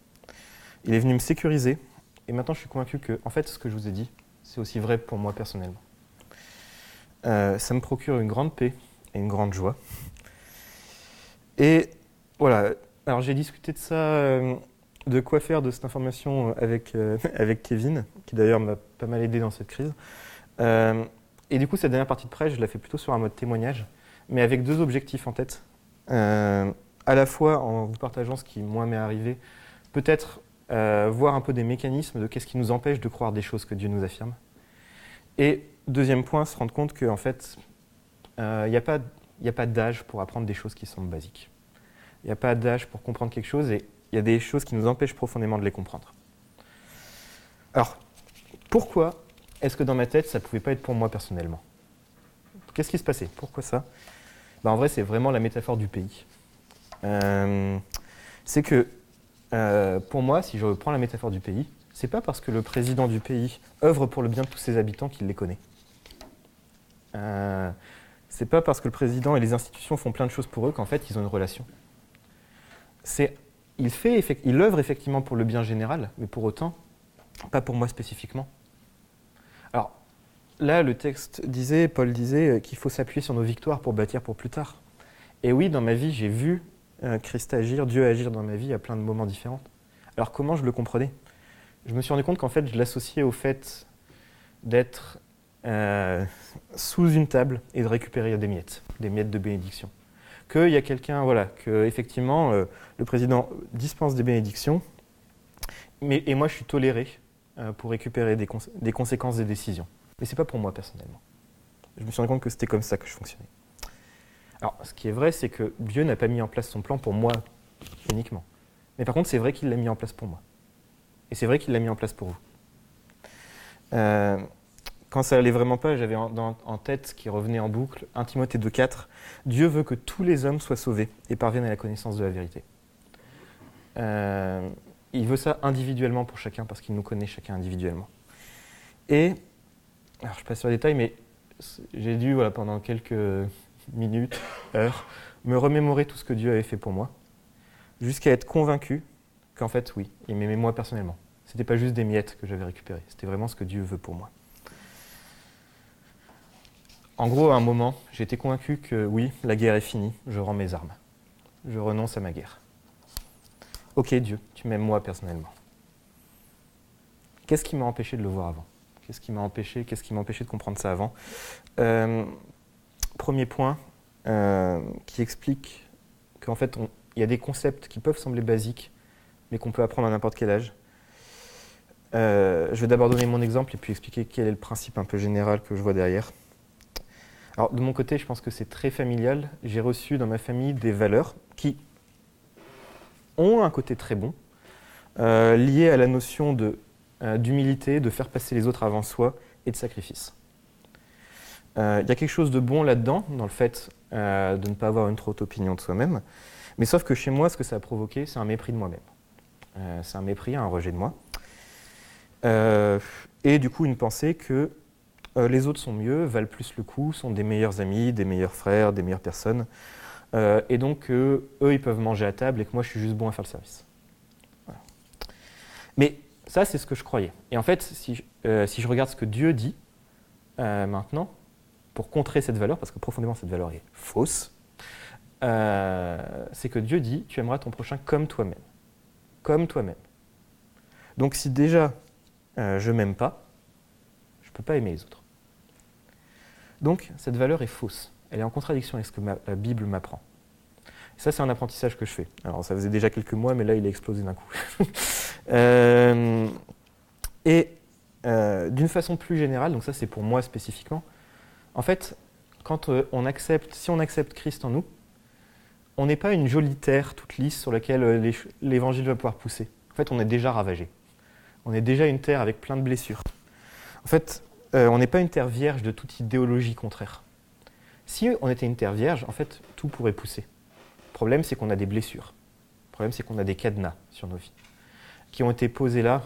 A: Il est venu me sécuriser, et maintenant je suis convaincu que, en fait, ce que je vous ai dit, c'est aussi vrai pour moi personnellement. Euh, ça me procure une grande paix et une grande joie. Et voilà, alors j'ai discuté de ça, euh, de quoi faire de cette information avec, euh, avec Kevin, qui d'ailleurs m'a pas mal aidé dans cette crise. et du coup, cette dernière partie de prêche, je la fais plutôt sur un mode témoignage, mais avec deux objectifs en tête. à la fois en vous partageant ce qui, moi, m'est arrivé, peut-être euh, voir un peu des mécanismes de qu'est-ce qui nous empêche de croire des choses que Dieu nous affirme. Et deuxième point, se rendre compte qu'en fait, il euh, n'y a pas, pas d'âge pour apprendre des choses qui sont basiques. Il n'y a pas d'âge pour comprendre quelque chose et il y a des choses qui nous empêchent profondément de les comprendre. Alors, pourquoi est-ce que dans ma tête, ça ne pouvait pas être pour moi personnellement? Qu'est-ce qui se passait? Pourquoi ça? Ben, En vrai, c'est vraiment la métaphore du pays. Euh, c'est que euh, pour moi, si je reprends la métaphore du pays, c'est pas parce que le président du pays œuvre pour le bien de tous ses habitants qu'il les connaît. Euh, c'est pas parce que le président et les institutions font plein de choses pour eux qu'en fait ils ont une relation. C'est, il fait, il œuvre effectivement pour le bien général, mais pour autant, pas pour moi spécifiquement. Alors là, le texte disait, Paul disait euh, qu'il faut s'appuyer sur nos victoires pour bâtir pour plus tard. Et oui, dans ma vie, j'ai vu euh, Christ agir, Dieu agir dans ma vie à plein de moments différents. Alors comment je le comprenais? Je me suis rendu compte qu'en fait, je l'associais au fait d'être euh, sous une table et de récupérer des miettes, des miettes de bénédiction. Qu'il y a quelqu'un, voilà, que effectivement euh, le président dispense des bénédictions, mais, et moi je suis toléré pour récupérer des, des, conséquences des décisions. Mais c'est pas pour moi personnellement. Je me suis rendu compte que c'était comme ça que je fonctionnais. Alors, ce qui est vrai, c'est que Dieu n'a pas mis en place son plan pour moi uniquement. Mais par contre, c'est vrai qu'il l'a mis en place pour moi. Et c'est vrai qu'il l'a mis en place pour vous. Euh, quand ça allait vraiment pas, j'avais en, tête ce qui revenait en boucle, 1 Timothée 2,4. Dieu veut que tous les hommes soient sauvés et parviennent à la connaissance de la vérité. Euh, il veut ça individuellement pour chacun parce qu'il nous connaît chacun individuellement. Et, alors je passe sur les détails, mais j'ai dû, voilà, pendant quelques minutes, heures, me remémorer tout ce que Dieu avait fait pour moi, jusqu'à être convaincu qu'en fait, oui, il m'aimait moi personnellement. Ce n'était pas juste des miettes que j'avais récupérées, c'était vraiment ce que Dieu veut pour moi. En gros, à un moment, j'ai été convaincu que oui, la guerre est finie, je rends mes armes. Je renonce à ma guerre. Ok Dieu, tu m'aimes moi personnellement. Qu'est-ce qui m'a empêché de le voir avant? Qu'est-ce qui m'a empêché, qu'est-ce qui m'a empêché de comprendre ça avant? Euh, Premier point euh, qui explique qu'en fait, il y a des concepts qui peuvent sembler basiques, mais qu'on peut apprendre à n'importe quel âge. Euh, je vais d'abord donner mon exemple et puis expliquer quel est le principe un peu général que je vois derrière. Alors, de mon côté, je pense que c'est très familial. J'ai reçu dans ma famille des valeurs qui ont un côté très bon, euh, lié à la notion d'humilité, de faire passer les autres avant soi et de sacrifice. Euh, il y a quelque chose de bon là-dedans, dans le fait euh, de ne pas avoir une trop haute opinion de soi-même. Mais sauf que chez moi, ce que ça a provoqué, c'est un mépris de moi-même. Euh, c'est un mépris, un rejet de moi. et du coup, une pensée que les autres sont mieux, valent plus le coup, sont des meilleurs amis, des meilleurs frères, des meilleures personnes. et donc, eux, ils peuvent manger à table et que moi, je suis juste bon à faire le service. Mais ça, c'est ce que je croyais. Et en fait, si je regarde ce que Dieu dit maintenant, pour contrer cette valeur, parce que profondément cette valeur est fausse, euh, c'est que Dieu dit, tu aimeras ton prochain comme toi-même. Comme toi-même. Donc si déjà euh, je m'aime pas, je ne peux pas aimer les autres. Donc cette valeur est fausse. Elle est en contradiction avec ce que la Bible m'apprend. Ça, c'est un apprentissage que je fais. Alors, ça faisait déjà quelques mois, mais là, il a explosé d'un coup. Euh, et d'une façon plus générale, donc ça, c'est pour moi spécifiquement, en fait, quand euh, on accepte, si on accepte Christ en nous, on n'est pas une jolie terre toute lisse sur laquelle euh, l'évangile va pouvoir pousser. En fait, on est déjà ravagé. On est déjà une terre avec plein de blessures. En fait, euh, on n'est pas une terre vierge de toute idéologie contraire. Si on était une terre vierge, en fait, tout pourrait pousser. Le problème, c'est qu'on a des blessures. Le problème, c'est qu'on a des cadenas sur nos vies, qui ont été posés là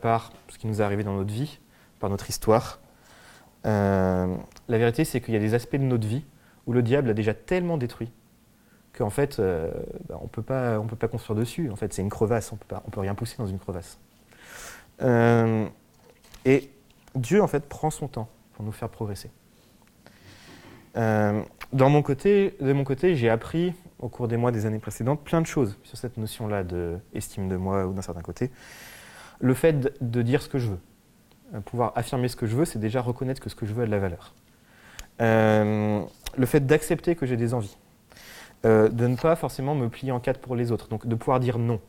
A: par ce qui nous est arrivé dans notre vie, par notre histoire, euh, la vérité, c'est qu'il y a des aspects de notre vie où le diable a déjà tellement détruit qu'en fait, euh, bah, on ne peut pas construire dessus. En fait, c'est une crevasse, on ne peut rien pousser dans une crevasse. Euh, et Dieu, en fait, prend son temps pour nous faire progresser. côté, de mon côté, j'ai appris au cours des mois des années précédentes plein de choses sur cette notion-là d'estime de moi ou d'un certain côté. Le fait de dire ce que je veux, euh, pouvoir affirmer ce que je veux, c'est déjà reconnaître que ce que je veux a de la valeur. Euh, le fait d'accepter que j'ai des envies. Euh, de ne pas forcément me plier en quatre pour les autres. Donc de pouvoir dire non.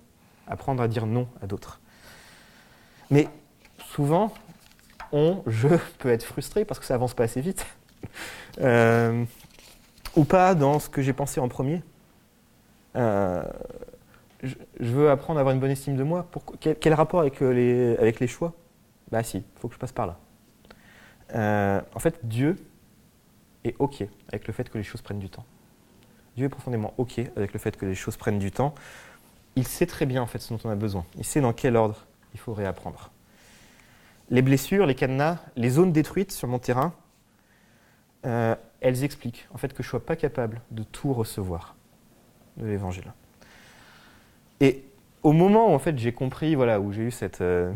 A: Apprendre à dire non à d'autres. Mais souvent, on, je peux être frustré parce que ça avance pas assez vite. ou pas dans ce que j'ai pensé en premier. Je, veux apprendre à avoir une bonne estime de moi. quel, rapport avec les, avec les choix? Bah si, il faut que je passe par là. Euh, en fait, Dieu est OK avec le fait que les choses prennent du temps. Dieu est profondément OK avec le fait que les choses prennent du temps. Il sait très bien en fait ce dont on a besoin. Il sait dans quel ordre il faut réapprendre. Les blessures, les cadenas, les zones détruites sur mon terrain, euh, elles expliquent en fait que je ne sois pas capable de tout recevoir de l'évangile. Et au moment où en fait j'ai compris, voilà, où j'ai eu cette, euh,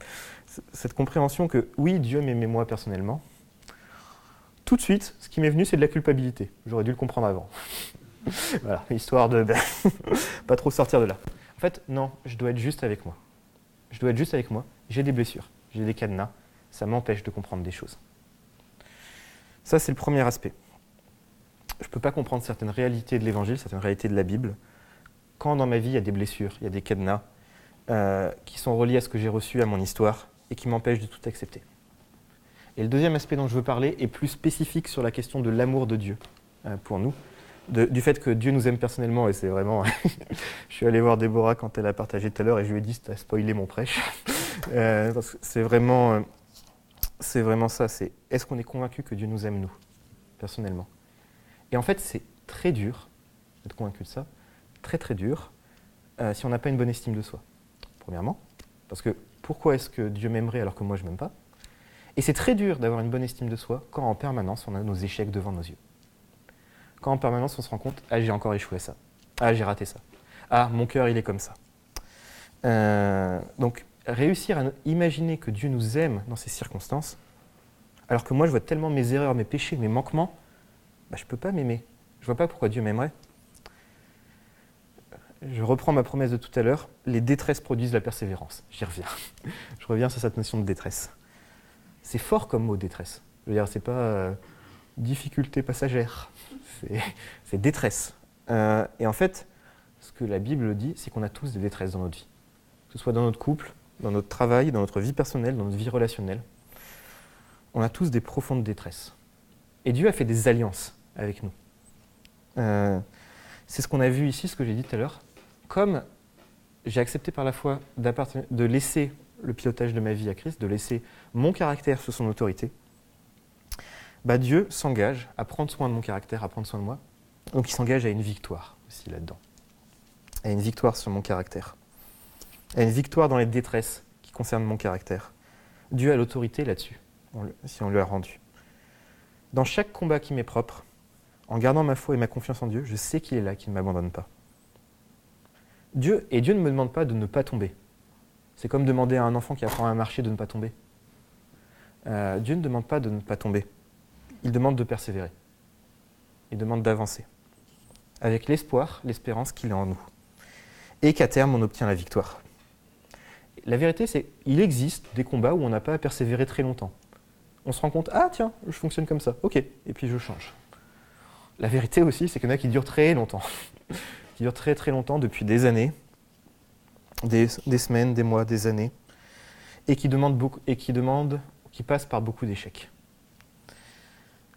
A: cette compréhension que oui, Dieu m'aimait moi personnellement, tout de suite, ce qui m'est venu, c'est de la culpabilité. J'aurais dû le comprendre avant. histoire de ben, pas trop sortir de là. En fait, non, je dois être juste avec moi. Je dois être juste avec moi. J'ai des blessures, j'ai des cadenas, ça m'empêche de comprendre des choses. Ça, c'est le premier aspect. Je ne peux pas comprendre certaines réalités de l'Évangile, certaines réalités de la Bible, quand dans ma vie, il y a des blessures, il y a des cadenas euh, qui sont reliés à ce que j'ai reçu, à mon histoire, et qui m'empêchent de tout accepter. Et le deuxième aspect dont je veux parler est plus spécifique sur la question de l'amour de Dieu euh, pour nous, du fait que Dieu nous aime personnellement, et c'est vraiment... je suis allé voir Déborah quand elle a partagé tout à l'heure, et je lui ai dit, as spoilé mon prêche. Euh, c'est vraiment c'est vraiment ça, c'est est-ce qu'on est convaincu que Dieu nous aime, nous, personnellement? Et en fait, c'est très dur d'être convaincu de ça, très très dur, euh, si on n'a pas une bonne estime de soi, premièrement. Parce que pourquoi est-ce que Dieu m'aimerait alors que moi je m'aime pas? Et c'est très dur d'avoir une bonne estime de soi quand en permanence on a nos échecs devant nos yeux. Quand en permanence on se rend compte, ah j'ai encore échoué à ça, ah j'ai raté ça, ah mon cœur il est comme ça. Euh, donc réussir à imaginer que Dieu nous aime dans ces circonstances, alors que moi je vois tellement mes erreurs, mes péchés, mes manquements, bah, je ne peux pas m'aimer. Je ne vois pas pourquoi Dieu m'aimerait. Je reprends ma promesse de tout à l'heure, les détresses produisent la persévérance. J'y reviens. je reviens sur cette notion de détresse. C'est fort comme mot détresse. Je veux dire, c'est pas euh, difficulté passagère, c'est détresse. Euh, et en fait, ce que la Bible dit, c'est qu'on a tous des détresses dans notre vie. Que ce soit dans notre couple, dans notre travail, dans notre vie personnelle, dans notre vie relationnelle. On a tous des profondes détresses. Et Dieu a fait des alliances avec nous. Euh, c'est ce qu'on a vu ici, ce que j'ai dit tout à l'heure. Comme j'ai accepté par la foi de laisser le pilotage de ma vie à Christ, de laisser mon caractère sous son autorité, bah Dieu s'engage à prendre soin de mon caractère, à prendre soin de moi. Donc il s'engage à une victoire aussi là-dedans. À une victoire sur mon caractère à une victoire dans les détresses qui concernent mon caractère. Dieu a l'autorité là-dessus, si on lui a rendu. Dans chaque combat qui m'est propre, en gardant ma foi et ma confiance en Dieu, je sais qu'il est là, qu'il ne m'abandonne pas. Dieu, et Dieu ne me demande pas de ne pas tomber. C'est comme demander à un enfant qui apprend à marcher de ne pas tomber. Euh, Dieu ne demande pas de ne pas tomber. Il demande de persévérer. Il demande d'avancer. Avec l'espoir, l'espérance qu'il est en nous. Et qu'à terme, on obtient la victoire. La vérité, c'est qu'il existe des combats où on n'a pas à persévérer très longtemps. On se rend compte, ah tiens, je fonctionne comme ça, ok, et puis je change. La vérité aussi, c'est qu'il y en a qui durent très longtemps, qui durent très très longtemps depuis des années, des, semaines, des mois, des années, et qui demandent beaucoup, et qui demandent, qui passent par beaucoup d'échecs.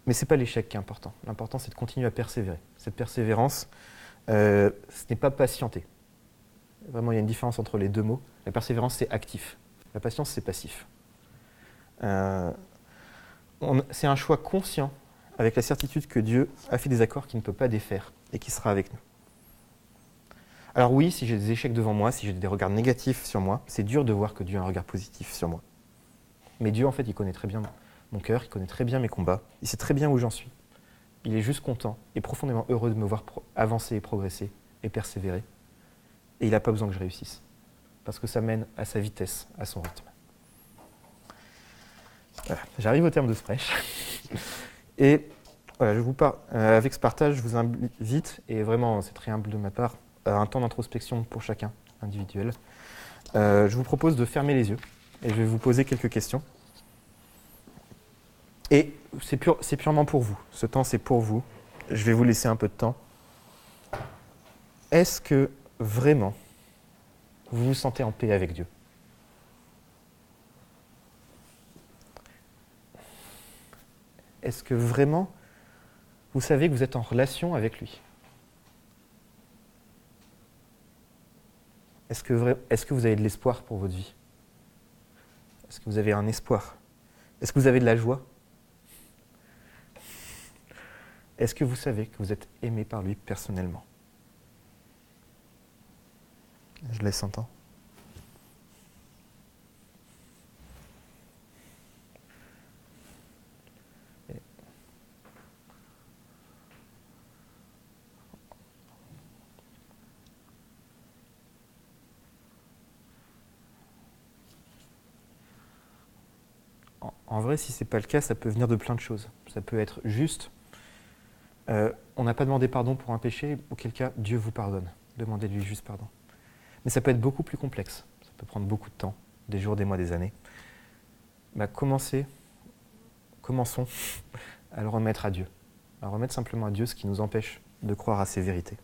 A: Mais ce n'est pas l'échec qui est important. L'important, c'est de continuer à persévérer. Cette persévérance, euh, ce n'est pas patienter. Vraiment, il y a une différence entre les deux mots. La persévérance, c'est actif. La patience, c'est passif. Euh, c'est un choix conscient avec la certitude que Dieu a fait des accords qu'il ne peut pas défaire et qui sera avec nous. Alors oui, si j'ai des échecs devant moi, si j'ai des regards négatifs sur moi, c'est dur de voir que Dieu a un regard positif sur moi. Mais Dieu, en fait, il connaît très bien mon cœur, il connaît très bien mes combats, il sait très bien où j'en suis. Il est juste content et profondément heureux de me voir avancer et progresser et persévérer et il n'a pas besoin que je réussisse. Parce que ça mène à sa vitesse, à son rythme. J'arrive au terme de ce prêche. Et voilà, je vous euh, avec ce partage, je vous invite, et vraiment c'est très humble de ma part, à un temps d'introspection pour chacun, individuel. Euh, je vous propose de fermer les yeux et je vais vous poser quelques questions. Et c'est pure, purement pour vous. Ce temps, c'est pour vous. Je vais vous laisser un peu de temps. Est-ce que vraiment vous vous sentez en paix avec Dieu. Est-ce que vraiment vous savez que vous êtes en relation avec lui? Est-ce que, que, vous avez de l'espoir pour votre vie? Est-ce que vous avez un espoir? Est-ce que vous avez de la joie? Est-ce que vous savez que vous êtes aimé par lui personnellement? Je les entends. En vrai, si ce n'est pas le cas, ça peut venir de plein de choses. Ça peut être juste, euh, on n'a pas demandé pardon pour un péché, auquel cas Dieu vous pardonne. Demandez-lui juste pardon. Mais ça peut être beaucoup plus complexe. Ça peut prendre beaucoup de temps, des jours, des mois, des années. Bah, commencez, commençons à le remettre à Dieu. À remettre simplement à Dieu ce qui nous empêche de croire à ces vérités.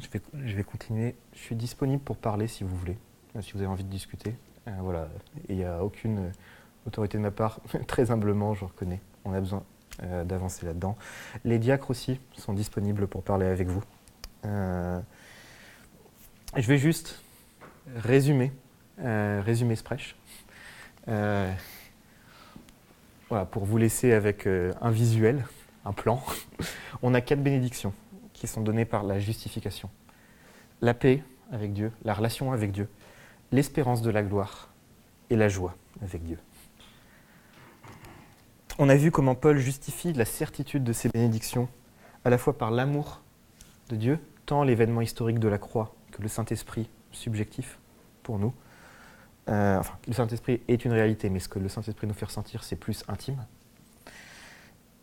A: Je vais, continuer. Je suis disponible pour parler si vous voulez, euh, si vous avez envie de discuter. Euh, voilà. il n'y a aucune euh, autorité de ma part, très humblement, je reconnais. On a besoin d'avancer là-dedans. Les diacres aussi sont disponibles pour parler avec vous. je vais juste résumer, résumer ce prêche. voilà, pour vous laisser avec un visuel, un plan. On a quatre bénédictions qui sont données par la justification. La paix avec Dieu, la relation avec Dieu, l'espérance de la gloire et la joie avec Dieu. On a vu comment Paul justifie la certitude de ces bénédictions, à la fois par l'amour de Dieu, tant l'événement historique de la croix que le Saint-Esprit subjectif pour nous. Euh, enfin, le Saint-Esprit est une réalité, mais ce que le Saint-Esprit nous fait ressentir, c'est plus intime.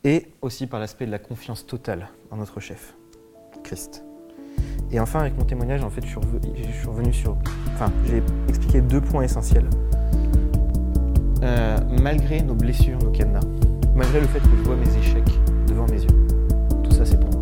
A: Et aussi par l'aspect de la confiance totale en notre chef. Et enfin, avec mon témoignage, en fait, je suis revenu, sur. Enfin, j'ai expliqué deux points essentiels. Euh, malgré nos blessures, nos cadenas, malgré le fait que je vois mes échecs devant mes yeux, tout ça c'est pour moi.